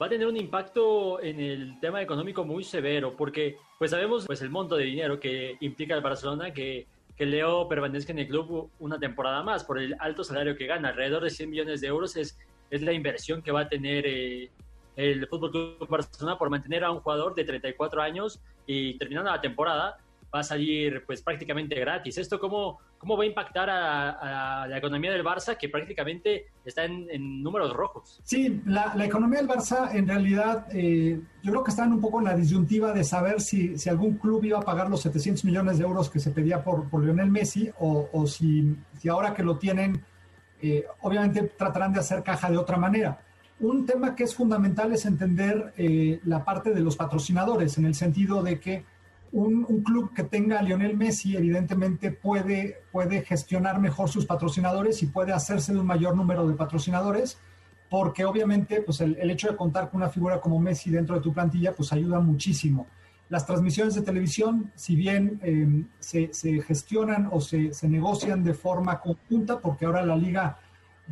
va a tener un impacto en el tema económico muy severo, porque pues sabemos pues el monto de dinero que implica el Barcelona que, que Leo permanezca en el club una temporada más por el alto salario que gana, alrededor de 100 millones de euros es, es la inversión que va a tener eh, el Fútbol Club Barcelona por mantener a un jugador de 34 años y terminando la temporada va a salir pues prácticamente gratis. ¿Esto cómo, cómo va a impactar a, la economía del Barça que prácticamente está en, números rojos? Sí, la, economía del Barça en realidad eh, yo creo que está un poco en la disyuntiva de saber si, si, algún club iba a pagar los 700 millones de euros que se pedía por, por Lionel Messi o, o si, si, ahora que lo tienen, eh, obviamente tratarán de hacer caja de otra manera. Un tema que es fundamental es entender eh, la parte de los patrocinadores, en el sentido de que un, club que tenga a Lionel Messi evidentemente puede, puede gestionar mejor sus patrocinadores y puede hacerse de un mayor número de patrocinadores, porque obviamente pues el, hecho de contar con una figura como Messi dentro de tu plantilla pues ayuda muchísimo. Las transmisiones de televisión, si bien em, se, gestionan o se, negocian de forma conjunta, porque ahora la liga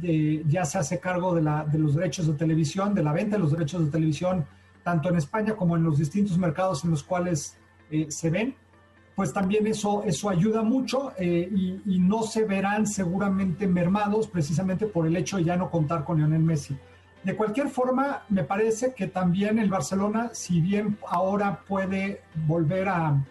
eh, ya se hace cargo de, la, de los derechos de televisión, de la venta de los derechos de televisión, tanto en España como en los distintos mercados en los cuales eh, se ven. pues también eso, eso ayuda mucho eh, y, no se verán seguramente mermados precisamente por el hecho de ya no contar con Lionel Messi. De cualquier forma, me parece que también el Barcelona, si bien ahora puede volver a,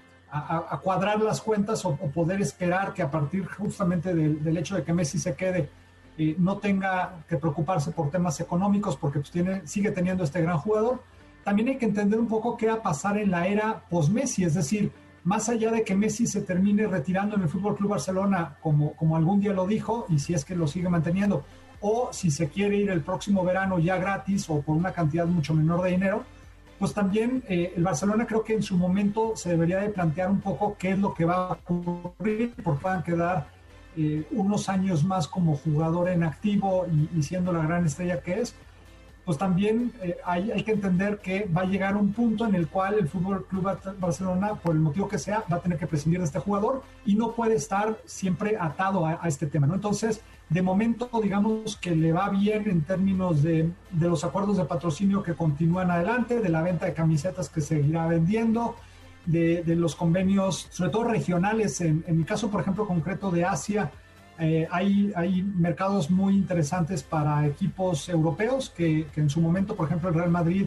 cuadrar las cuentas o, poder esperar que a partir justamente del, hecho de que Messi se quede, eh, no tenga que preocuparse por temas económicos porque pues tiene, sigue teniendo este gran jugador, también hay que entender un poco qué va a pasar en la era post-Messi, es decir, más allá de que Messi se termine retirando en el Fútbol Club Barcelona, como, como algún día lo dijo, y si es que lo sigue manteniendo, o si se quiere ir el próximo verano ya gratis o por una cantidad mucho menor de dinero, pues también eh, el Barcelona creo que en su momento se debería de plantear un poco qué es lo que va a ocurrir, porque van a quedar eh, unos años más como jugador en activo y siendo la gran estrella que es, pues también eh, hay, que entender que va a llegar un punto en el cual el Fútbol Club Barcelona, por el motivo que sea, va a tener que prescindir de este jugador y no puede estar siempre atado a, este tema, ¿no? Entonces, de momento, digamos que le va bien en términos de, los acuerdos de patrocinio que continúan adelante, de la venta de camisetas que seguirá vendiendo, de, los convenios, sobre todo regionales, en, en mi caso, por ejemplo, concreto de Asia, eh, hay, hay mercados muy interesantes para equipos europeos que, en su momento, por ejemplo, el Real Madrid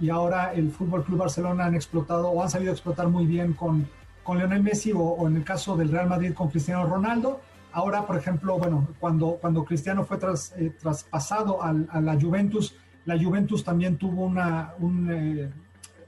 y ahora el Fútbol Club Barcelona han explotado o han sabido explotar muy bien con, con Lionel Messi o, en el caso del Real Madrid con Cristiano Ronaldo. Ahora, por ejemplo, bueno, cuando, cuando Cristiano fue tras, eh, traspasado a la Juventus, la Juventus también tuvo una, un, eh,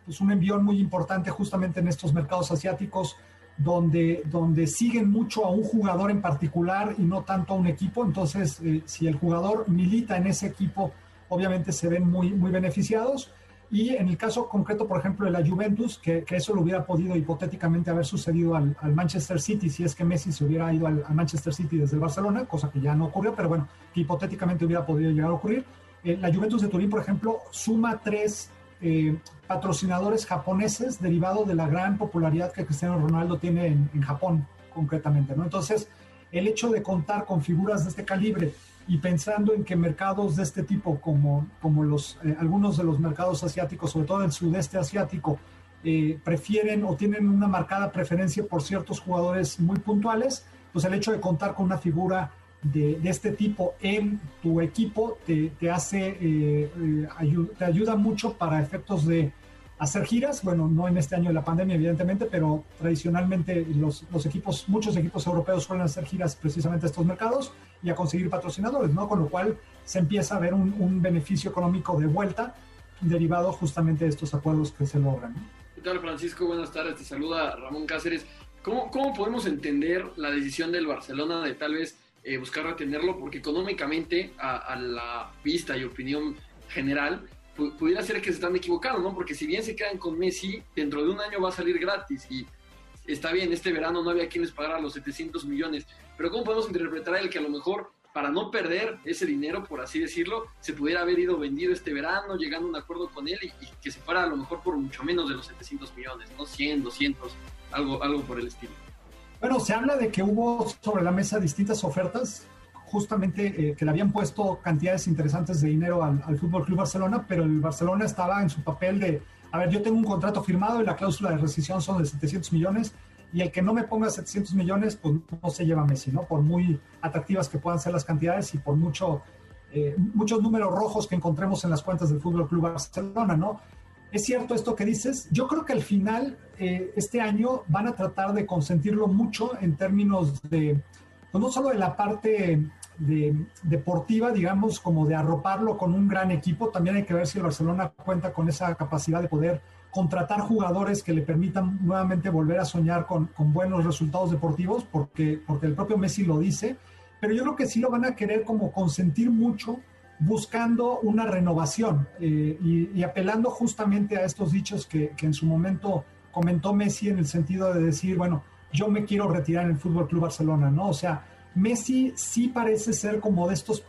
pues un envión muy importante justamente en estos mercados asiáticos donde, donde siguen mucho a un jugador en particular y no tanto a un equipo. Entonces, eh, si el jugador milita en ese equipo, obviamente se ven muy, muy beneficiados. Y en el caso concreto, por ejemplo, de la Juventus, que, eso lo hubiera podido hipotéticamente haber sucedido al, Manchester City si es que Messi se hubiera ido al, Manchester City desde el Barcelona, cosa que ya no ocurrió, pero bueno, que hipotéticamente hubiera podido llegar a ocurrir. Eh, la Juventus de Turín, por ejemplo, suma tres eh, patrocinadores japoneses derivado de la gran popularidad que Cristiano Ronaldo tiene en, Japón concretamente, ¿no? Entonces, el hecho de contar con figuras de este calibre y pensando en que mercados de este tipo, como, como los, eh, algunos de los mercados asiáticos, sobre todo el sudeste asiático, eh, prefieren o tienen una marcada preferencia por ciertos jugadores muy puntuales, pues el hecho de contar con una figura de, este tipo en tu equipo te, te hace, eh, te ayuda mucho para efectos de hacer giras, bueno, no en este año de la pandemia, evidentemente, pero tradicionalmente los, los, equipos, muchos equipos europeos suelen hacer giras precisamente a estos mercados y a conseguir patrocinadores, ¿no? Con lo cual se empieza a ver un, un beneficio económico de vuelta derivado justamente de estos acuerdos que se logran. ¿Qué tal, Francisco? Buenas tardes, te saluda Ramón Cáceres. ¿Cómo, ¿Cómo podemos entender la decisión del Barcelona de tal vez eh, buscar retenerlo? Porque económicamente, a, la vista y opinión general, pudiera ser que se están equivocando, ¿no? Porque si bien se quedan con Messi, dentro de un año va a salir gratis y está bien, este verano no había quien les pagara los 700 millones, pero ¿cómo podemos interpretar el que a lo mejor para no perder ese dinero, por así decirlo, se pudiera haber ido vendido este verano, llegando a un acuerdo con él y, que se fuera a lo mejor por mucho menos de los 700 millones, ¿no? 100, 200, algo, algo por el estilo. Bueno, se habla de que hubo sobre la mesa distintas ofertas justamente eh, que le habían puesto cantidades interesantes de dinero al, Fútbol Club Barcelona, pero el Barcelona estaba en su papel de, a ver, yo tengo un contrato firmado y la cláusula de rescisión son de 700 millones y el que no me ponga 700 millones, pues no se lleva Messi, ¿no? Por muy atractivas que puedan ser las cantidades y por mucho, eh, muchos números rojos que encontremos en las cuentas del Fútbol Club Barcelona, ¿no? Es cierto esto que dices. Yo creo que al final, eh, este año, van a tratar de consentirlo mucho en términos de, pues no solo de la parte deportiva, digamos, como de arroparlo con un gran equipo. También hay que ver si el Barcelona cuenta con esa capacidad de poder contratar jugadores que le permitan nuevamente volver a soñar con, buenos resultados deportivos, porque, porque el propio Messi lo dice. Pero yo creo que sí lo van a querer como consentir mucho buscando una renovación eh, y, apelando justamente a estos dichos que, que, en su momento comentó Messi en el sentido de decir, bueno, yo me quiero retirar en el Fútbol Club Barcelona, ¿no? O sea, Messi sí parece ser como de estos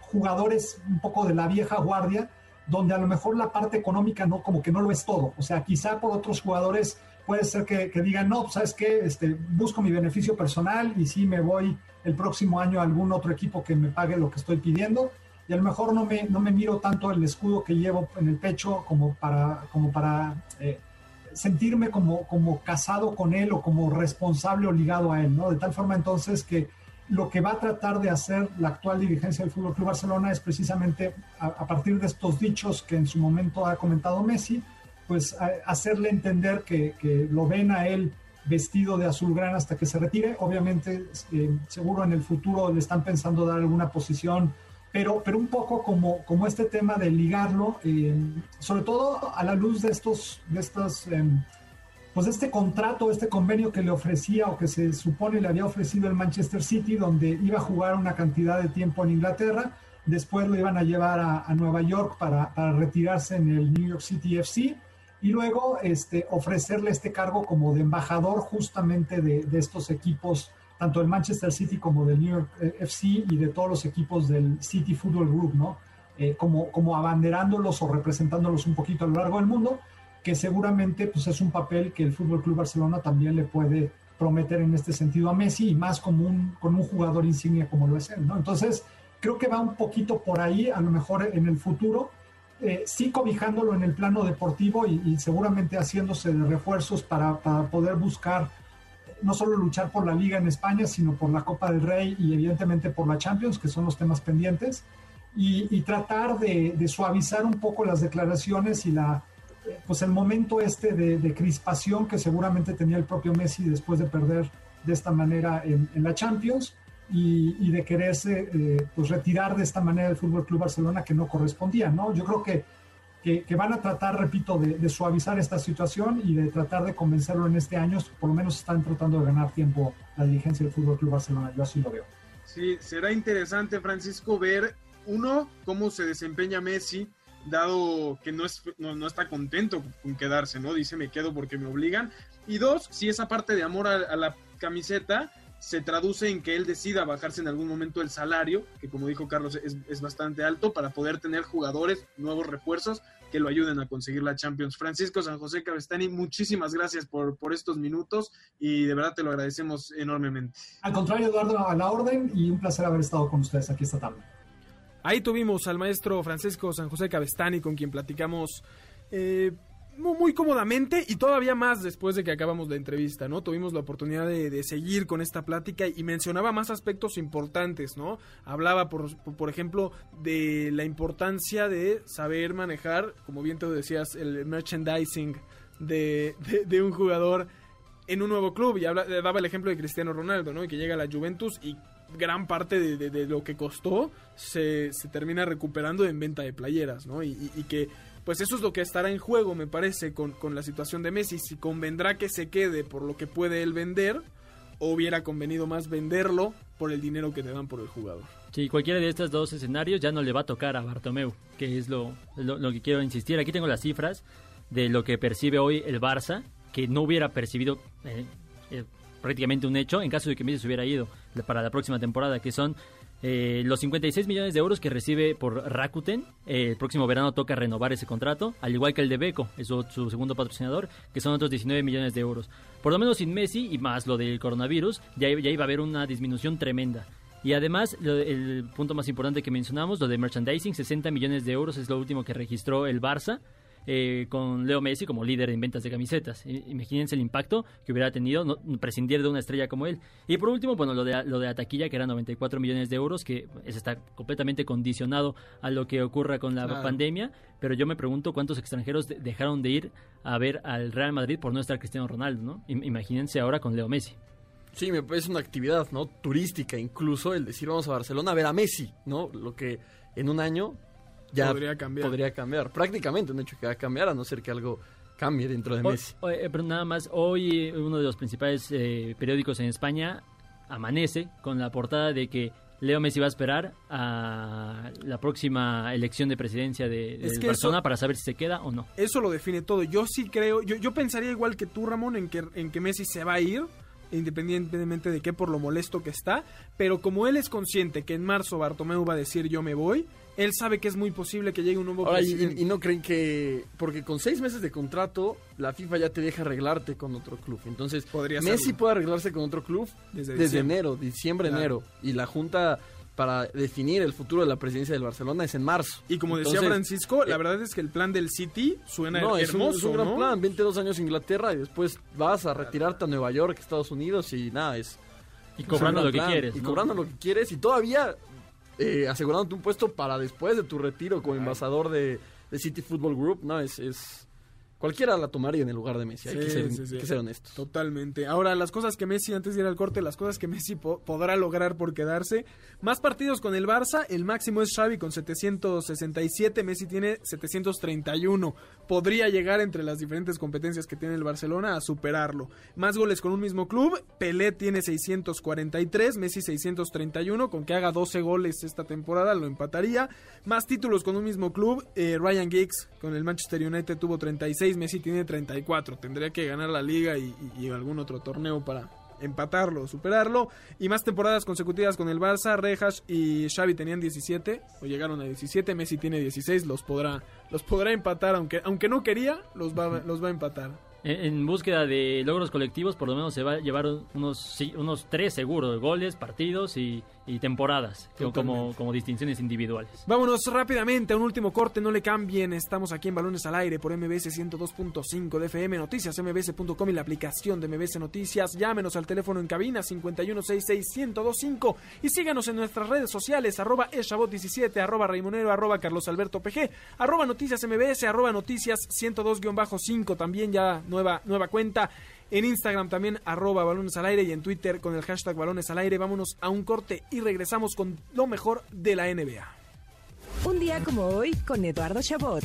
jugadores un poco de la vieja guardia, donde a lo mejor la parte económica no, como que no lo es todo. O sea, quizá por otros jugadores puede ser que, digan, no, pues, ¿sabes qué? Este, busco mi beneficio personal y sí me voy el próximo año a algún otro equipo que me pague lo que estoy pidiendo. Y a lo mejor no me, no me miro tanto el escudo que llevo en el pecho como para, como para eh, sentirme como, como casado con él o como responsable o ligado a él, ¿no? De tal forma entonces que lo que va a tratar de hacer la actual dirigencia del Fútbol Club Barcelona es precisamente a, partir de estos dichos que en su momento ha comentado Messi, pues hacerle entender que, que, lo ven a él vestido de azulgrana hasta que se retire. Obviamente, eh, seguro en el futuro le están pensando dar alguna posición, pero, pero un poco como, como este tema de ligarlo, eh, sobre todo a la luz de estos, de estos em, pues este contrato, este convenio que le ofrecía o que se supone le había ofrecido el Manchester City, donde iba a jugar una cantidad de tiempo en Inglaterra, después lo iban a llevar a, Nueva York para, retirarse en el New York City FC y luego este, ofrecerle este cargo como de embajador justamente de, estos equipos, tanto del Manchester City como del New York eh, FC y de todos los equipos del City Football Group, ¿no? Eh, como, como abanderándolos o representándolos un poquito a lo largo del mundo que seguramente pues, es un papel que el Fútbol Club Barcelona también le puede prometer en este sentido a Messi y más como con un jugador insignia como lo es él, ¿no? Entonces, creo que va un poquito por ahí, a lo mejor en el futuro, eh, sí cobijándolo en el plano deportivo y, seguramente haciéndose de refuerzos para, poder buscar no solo luchar por la liga en España, sino por la Copa del Rey y evidentemente por la Champions, que son los temas pendientes, y, tratar de, suavizar un poco las declaraciones y la, pues el momento este de, crispación que seguramente tenía el propio Messi después de perder de esta manera en, la Champions y, de quererse eh, pues retirar de esta manera del Fútbol Club Barcelona que no correspondía, ¿no? Yo creo que, que, van a tratar, repito, de, suavizar esta situación y de tratar de convencerlo en este año, por lo menos están tratando de ganar tiempo la dirigencia del Fútbol Club Barcelona, yo así lo veo. Sí, será interesante, Francisco, ver uno, cómo se desempeña Messi dado que no, es, no, está contento con quedarse, ¿no? Dice, me quedo porque me obligan. Y dos, si esa parte de amor a, la camiseta se traduce en que él decida bajarse en algún momento el salario, que como dijo Carlos es, es, bastante alto, para poder tener jugadores, nuevos refuerzos que lo ayuden a conseguir la Champions. Francisco San José Cabestani, muchísimas gracias por, por estos minutos y de verdad te lo agradecemos enormemente. Al contrario, Eduardo, a la orden y un placer haber estado con ustedes aquí esta tarde. Ahí tuvimos al maestro Francisco San José Cabestani con quien platicamos eh, muy, cómodamente y todavía más después de que acabamos la entrevista, ¿no? Tuvimos la oportunidad de, seguir con esta plática y mencionaba más aspectos importantes, ¿no? Hablaba, por, por ejemplo, de la importancia de saber manejar, como bien te decías, el merchandising de, de, un jugador en un nuevo club y daba el ejemplo de Cristiano Ronaldo, ¿no? Y que llega a la Juventus y gran parte de, lo que costó se, termina recuperando en venta de playeras, ¿no? Y, que pues eso es lo que estará en juego, me parece, con, la situación de Messi. Si convendrá que se quede por lo que puede él vender, o hubiera convenido más venderlo por el dinero que te dan por el jugador. Sí, cualquiera de estos dos escenarios ya no le va a tocar a Bartomeu, que es lo, lo, que quiero insistir. Aquí tengo las cifras de lo que percibe hoy el Barça, que no hubiera percibido eh, eh, prácticamente un hecho en caso de que Messi se hubiera ido para la próxima temporada, que son eh, los 56 millones de euros que recibe por Rakuten. Eh, el próximo verano toca renovar ese contrato, al igual que el de Beco, es su, segundo patrocinador, que son otros 19 millones de euros. Por lo menos sin Messi y más lo del coronavirus, ya, ya iba a haber una disminución tremenda. Y además, el punto más importante que mencionamos, lo de merchandising, 60 millones de euros es lo último que registró el Barça. Eh, con Leo Messi como líder en ventas de camisetas. Imagínense el impacto que hubiera tenido no, prescindir de una estrella como él. Y por último, bueno, lo de, lo de la taquilla, que eran 94 millones de euros, que está completamente condicionado a lo que ocurra con la pandemia. Pero yo me pregunto cuántos extranjeros dejaron de ir a ver al Real Madrid por no estar Cristiano Ronaldo, ¿no? Imagínense ahora con Leo Messi. Sí, me parece una actividad, ¿no? Turística, incluso el decir vamos a Barcelona a ver a Messi, ¿no? Lo que en un año ya podría cambiar. Podría cambiar. Prácticamente un hecho que va a cambiar, a no ser que algo cambie dentro de Messi. Eh, pero nada más, hoy uno de los principales eh, periódicos en España amanece con la portada de que Leo Messi va a esperar a la próxima elección de presidencia de, de para saber si se queda o no. Eso lo define todo. Yo sí creo, yo, yo pensaría igual que tú, Ramón, en que, en que Messi se va a ir independientemente de qué por lo molesto que está, pero como él es consciente que en marzo Bartomeu va a decir yo me voy, él sabe que es muy posible que llegue un nuevo presidente. Y, no creen que. Porque con seis meses de contrato, la FIFA ya te deja arreglarte con otro club. Entonces, Messi puede arreglarse con otro club desde, enero, diciembre, enero. Y la Junta para definir el futuro de la presidencia del Barcelona es en marzo. Y como decía Francisco, la eh, verdad es que el plan del City suena no, es un, hermoso, es un gran ¿no? plan. 22 años en Inglaterra y después vas a retirarte a Nueva York, Estados Unidos y nada, es. Y cobrando lo que quieres, Y ¿no? cobrando lo que quieres y todavía eh, asegurándote un puesto para después de tu retiro como embajador de, de City Football Group. No, es. es cualquiera la tomaría en el lugar de Messi, hay que ser, sí, sí. hay que ser honestos. Totalmente. Ahora, las cosas que Messi, antes de ir al corte, las cosas que Messi po- podrá lograr por quedarse. Más partidos con el Barça, el máximo es Xavi con 767, Messi tiene 731. Podría llegar entre las diferentes competencias que tiene el Barcelona a superarlo. Más goles con un mismo club, Pelé tiene 643, Messi 631, con que haga 12 goles esta temporada lo empataría. Más títulos con un mismo club, eh, Ryan Giggs con el Manchester United tuvo 36, Messi tiene 34. Tendría que ganar la liga y, algún otro torneo para empatarlo, superarlo. Y más temporadas consecutivas con el Barça, Rejas y Xavi tenían 17 o llegaron a 17, Messi tiene 16, los podrá los podrá empatar aunque aunque no quería, los va los va a empatar. En, en búsqueda de logros colectivos, por lo menos se va a llevar unos, unos tres seguros, goles, partidos y, y temporadas, como, como distinciones individuales. Vámonos rápidamente a un último corte, no le cambien. Estamos aquí en Balones al Aire por MBS 102.5 de FM Noticias, mbs.com y la aplicación de MBS Noticias. Llámenos al teléfono en cabina 5166-1025 y síganos en nuestras redes sociales, arroba eshabot17, arroba raimonero, arroba carlos alberto pg, arroba noticias mbs, arroba noticias 102-5, también ya nueva, nueva cuenta. En Instagram también arroba balones al aire y en Twitter con el hashtag balones al aire. Vámonos a un corte y regresamos con lo mejor de la NBA. Un día como hoy con Eduardo Chabot.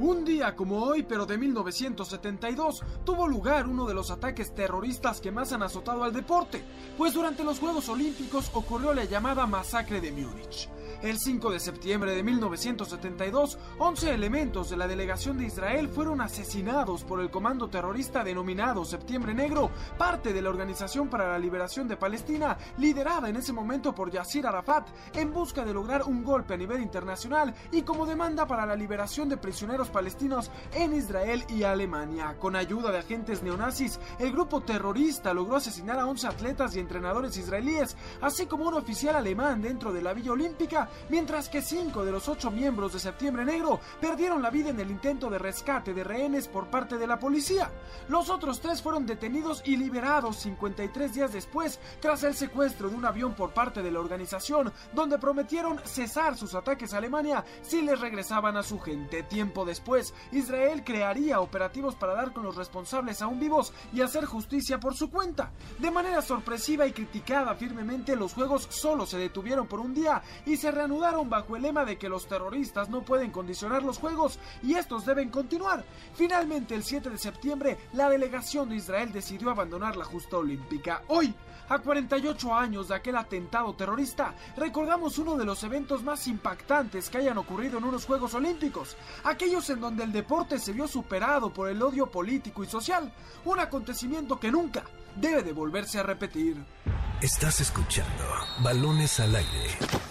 Un día como hoy, pero de 1972, tuvo lugar uno de los ataques terroristas que más han azotado al deporte, pues durante los Juegos Olímpicos ocurrió la llamada masacre de Múnich. El 5 de septiembre de 1972, 11 elementos de la delegación de Israel fueron asesinados por el comando terrorista denominado Septiembre Negro, parte de la Organización para la Liberación de Palestina, liderada en ese momento por Yasser Arafat, en busca de lograr un golpe a nivel internacional y como demanda para la liberación de prisioneros palestinos en Israel y Alemania. Con ayuda de agentes neonazis, el grupo terrorista logró asesinar a 11 atletas y entrenadores israelíes, así como un oficial alemán dentro de la Villa Olímpica, mientras que cinco de los ocho miembros de Septiembre Negro perdieron la vida en el intento de rescate de rehenes por parte de la policía. Los otros tres fueron detenidos y liberados 53 días después tras el secuestro de un avión por parte de la organización, donde prometieron cesar sus ataques a Alemania si les regresaban a su gente. Tiempo después, Israel crearía operativos para dar con los responsables aún vivos y hacer justicia por su cuenta. De manera sorpresiva y criticada firmemente, los juegos solo se detuvieron por un día y se reanudaron bajo el lema de que los terroristas no pueden condicionar los juegos y estos deben continuar. Finalmente, el 7 de septiembre, la delegación de Israel decidió abandonar la justa olímpica. Hoy, a 48 años de aquel atentado terrorista, recordamos uno de los eventos más impactantes que hayan ocurrido en unos Juegos Olímpicos, aquellos en donde el deporte se vio superado por el odio político y social, un acontecimiento que nunca debe de volverse a repetir. Estás escuchando Balones al Aire.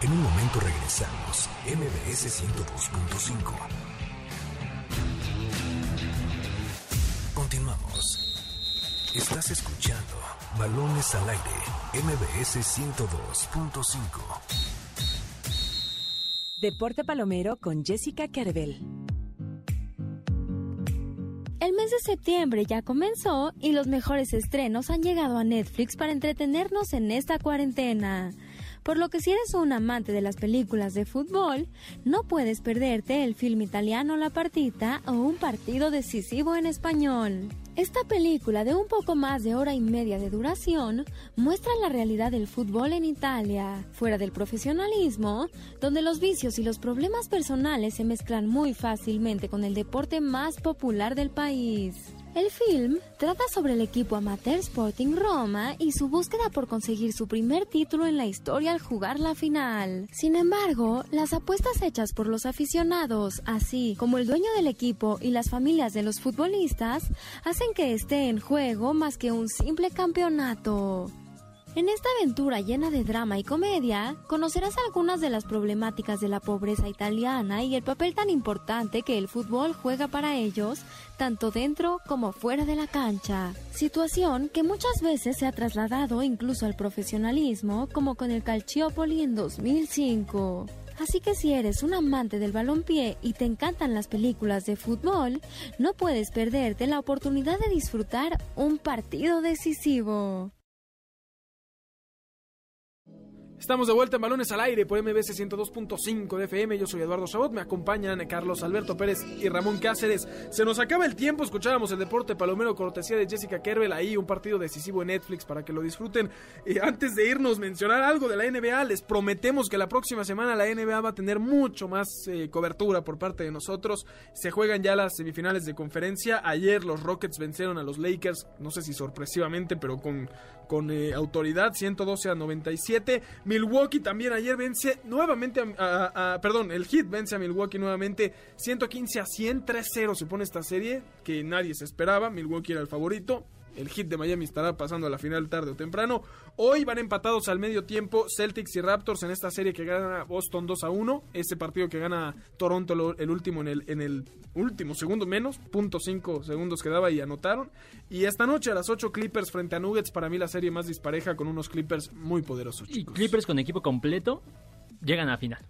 En un momento regresamos. MBS 102.5. Continuamos. Estás escuchando Balones al Aire. MBS 102.5. Deporte Palomero con Jessica Carvel. El mes de septiembre ya comenzó y los mejores estrenos han llegado a Netflix para entretenernos en esta cuarentena. Por lo que si eres un amante de las películas de fútbol, no puedes perderte el film italiano La Partita o un partido decisivo en español. Esta película de un poco más de hora y media de duración muestra la realidad del fútbol en Italia, fuera del profesionalismo, donde los vicios y los problemas personales se mezclan muy fácilmente con el deporte más popular del país. El film trata sobre el equipo amateur Sporting Roma y su búsqueda por conseguir su primer título en la historia al jugar la final. Sin embargo, las apuestas hechas por los aficionados, así como el dueño del equipo y las familias de los futbolistas, hacen que esté en juego más que un simple campeonato. En esta aventura llena de drama y comedia, conocerás algunas de las problemáticas de la pobreza italiana y el papel tan importante que el fútbol juega para ellos, tanto dentro como fuera de la cancha. Situación que muchas veces se ha trasladado incluso al profesionalismo, como con el Calciopoli en 2005. Así que si eres un amante del balompié y te encantan las películas de fútbol, no puedes perderte la oportunidad de disfrutar un partido decisivo. Estamos de vuelta en Balones al Aire por MBC 102.5 de FM. Yo soy Eduardo Chabot. Me acompañan Carlos Alberto Pérez y Ramón Cáceres. Se nos acaba el tiempo. Escuchábamos el deporte palomero cortesía de Jessica Kerbel. Ahí un partido decisivo en Netflix para que lo disfruten. Y antes de irnos, mencionar algo de la NBA. Les prometemos que la próxima semana la NBA va a tener mucho más eh, cobertura por parte de nosotros. Se juegan ya las semifinales de conferencia. Ayer los Rockets vencieron a los Lakers. No sé si sorpresivamente, pero con, con eh, autoridad. 112 a 97. Milwaukee también ayer vence nuevamente a, a, perdón, el Heat vence a Milwaukee nuevamente 115 a 100, 3-0 se pone esta serie que nadie se esperaba, Milwaukee era el favorito. El hit de Miami estará pasando a la final tarde o temprano. Hoy van empatados al medio tiempo Celtics y Raptors en esta serie que gana Boston 2 a 1. Ese partido que gana Toronto el último en el, en el último segundo menos, punto 5 segundos quedaba y anotaron. Y esta noche a las 8 Clippers frente a Nuggets, para mí la serie más dispareja con unos Clippers muy poderosos. Y Clippers con equipo completo llegan a final.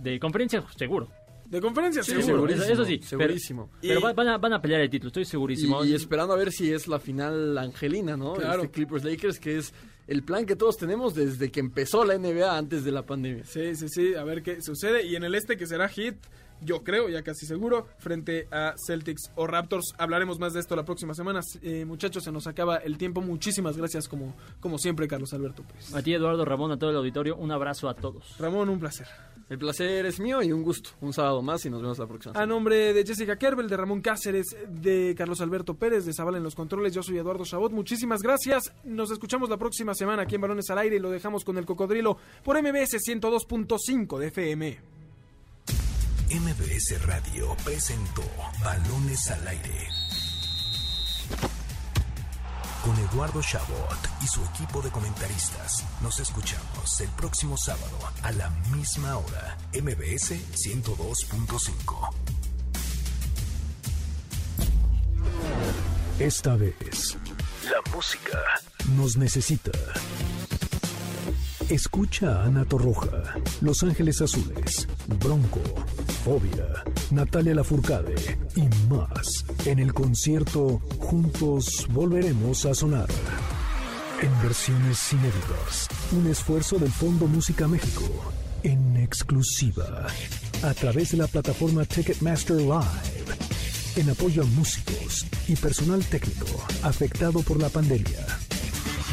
De conferencia seguro. De conferencia, sí, seguro. Eso, eso, sí, segurísimo. Pero, pero van, a, van, a, pelear el título, estoy segurísimo. Y, y, esperando a ver si es la final angelina, ¿no? Claro. Este Clippers Lakers, que es el plan que todos tenemos desde que empezó la NBA antes de la pandemia. Sí, sí, sí, a ver qué sucede. Y en el este que será hit, yo creo, ya casi seguro, frente a Celtics o Raptors. Hablaremos más de esto la próxima semana. Eh, muchachos, se nos acaba el tiempo. Muchísimas gracias, como, como siempre, Carlos Alberto Pérez. A ti, Eduardo Ramón, a todo el auditorio, un abrazo a todos. Ramón, un placer. El placer es mío y un gusto. Un sábado más y nos vemos la próxima. A nombre de Jessica Kerbel, de Ramón Cáceres, de Carlos Alberto Pérez, de Zavala en los controles, yo soy Eduardo Chabot. Muchísimas gracias. Nos escuchamos la próxima semana aquí en Balones al Aire y lo dejamos con el cocodrilo por MBS 102.5 de FM. MBS Radio presentó Balones al Aire. Con Eduardo Chabot y su equipo de comentaristas, nos escuchamos el próximo sábado a la misma hora, MBS 102.5. Esta vez, la música nos necesita. Escucha a Ana Torroja, Los Ángeles Azules, Bronco, Fobia, Natalia Lafourcade y más en el concierto Juntos Volveremos a Sonar. En versiones inéditas, un esfuerzo del Fondo Música México en exclusiva a través de la plataforma Ticketmaster Live en apoyo a músicos y personal técnico afectado por la pandemia.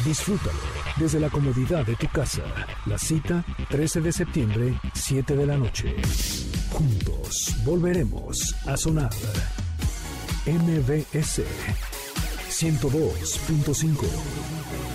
Disfrútalo desde la comodidad de tu casa. La cita 13 de septiembre, 7 de la noche. Juntos volveremos a sonar. MBS 102.5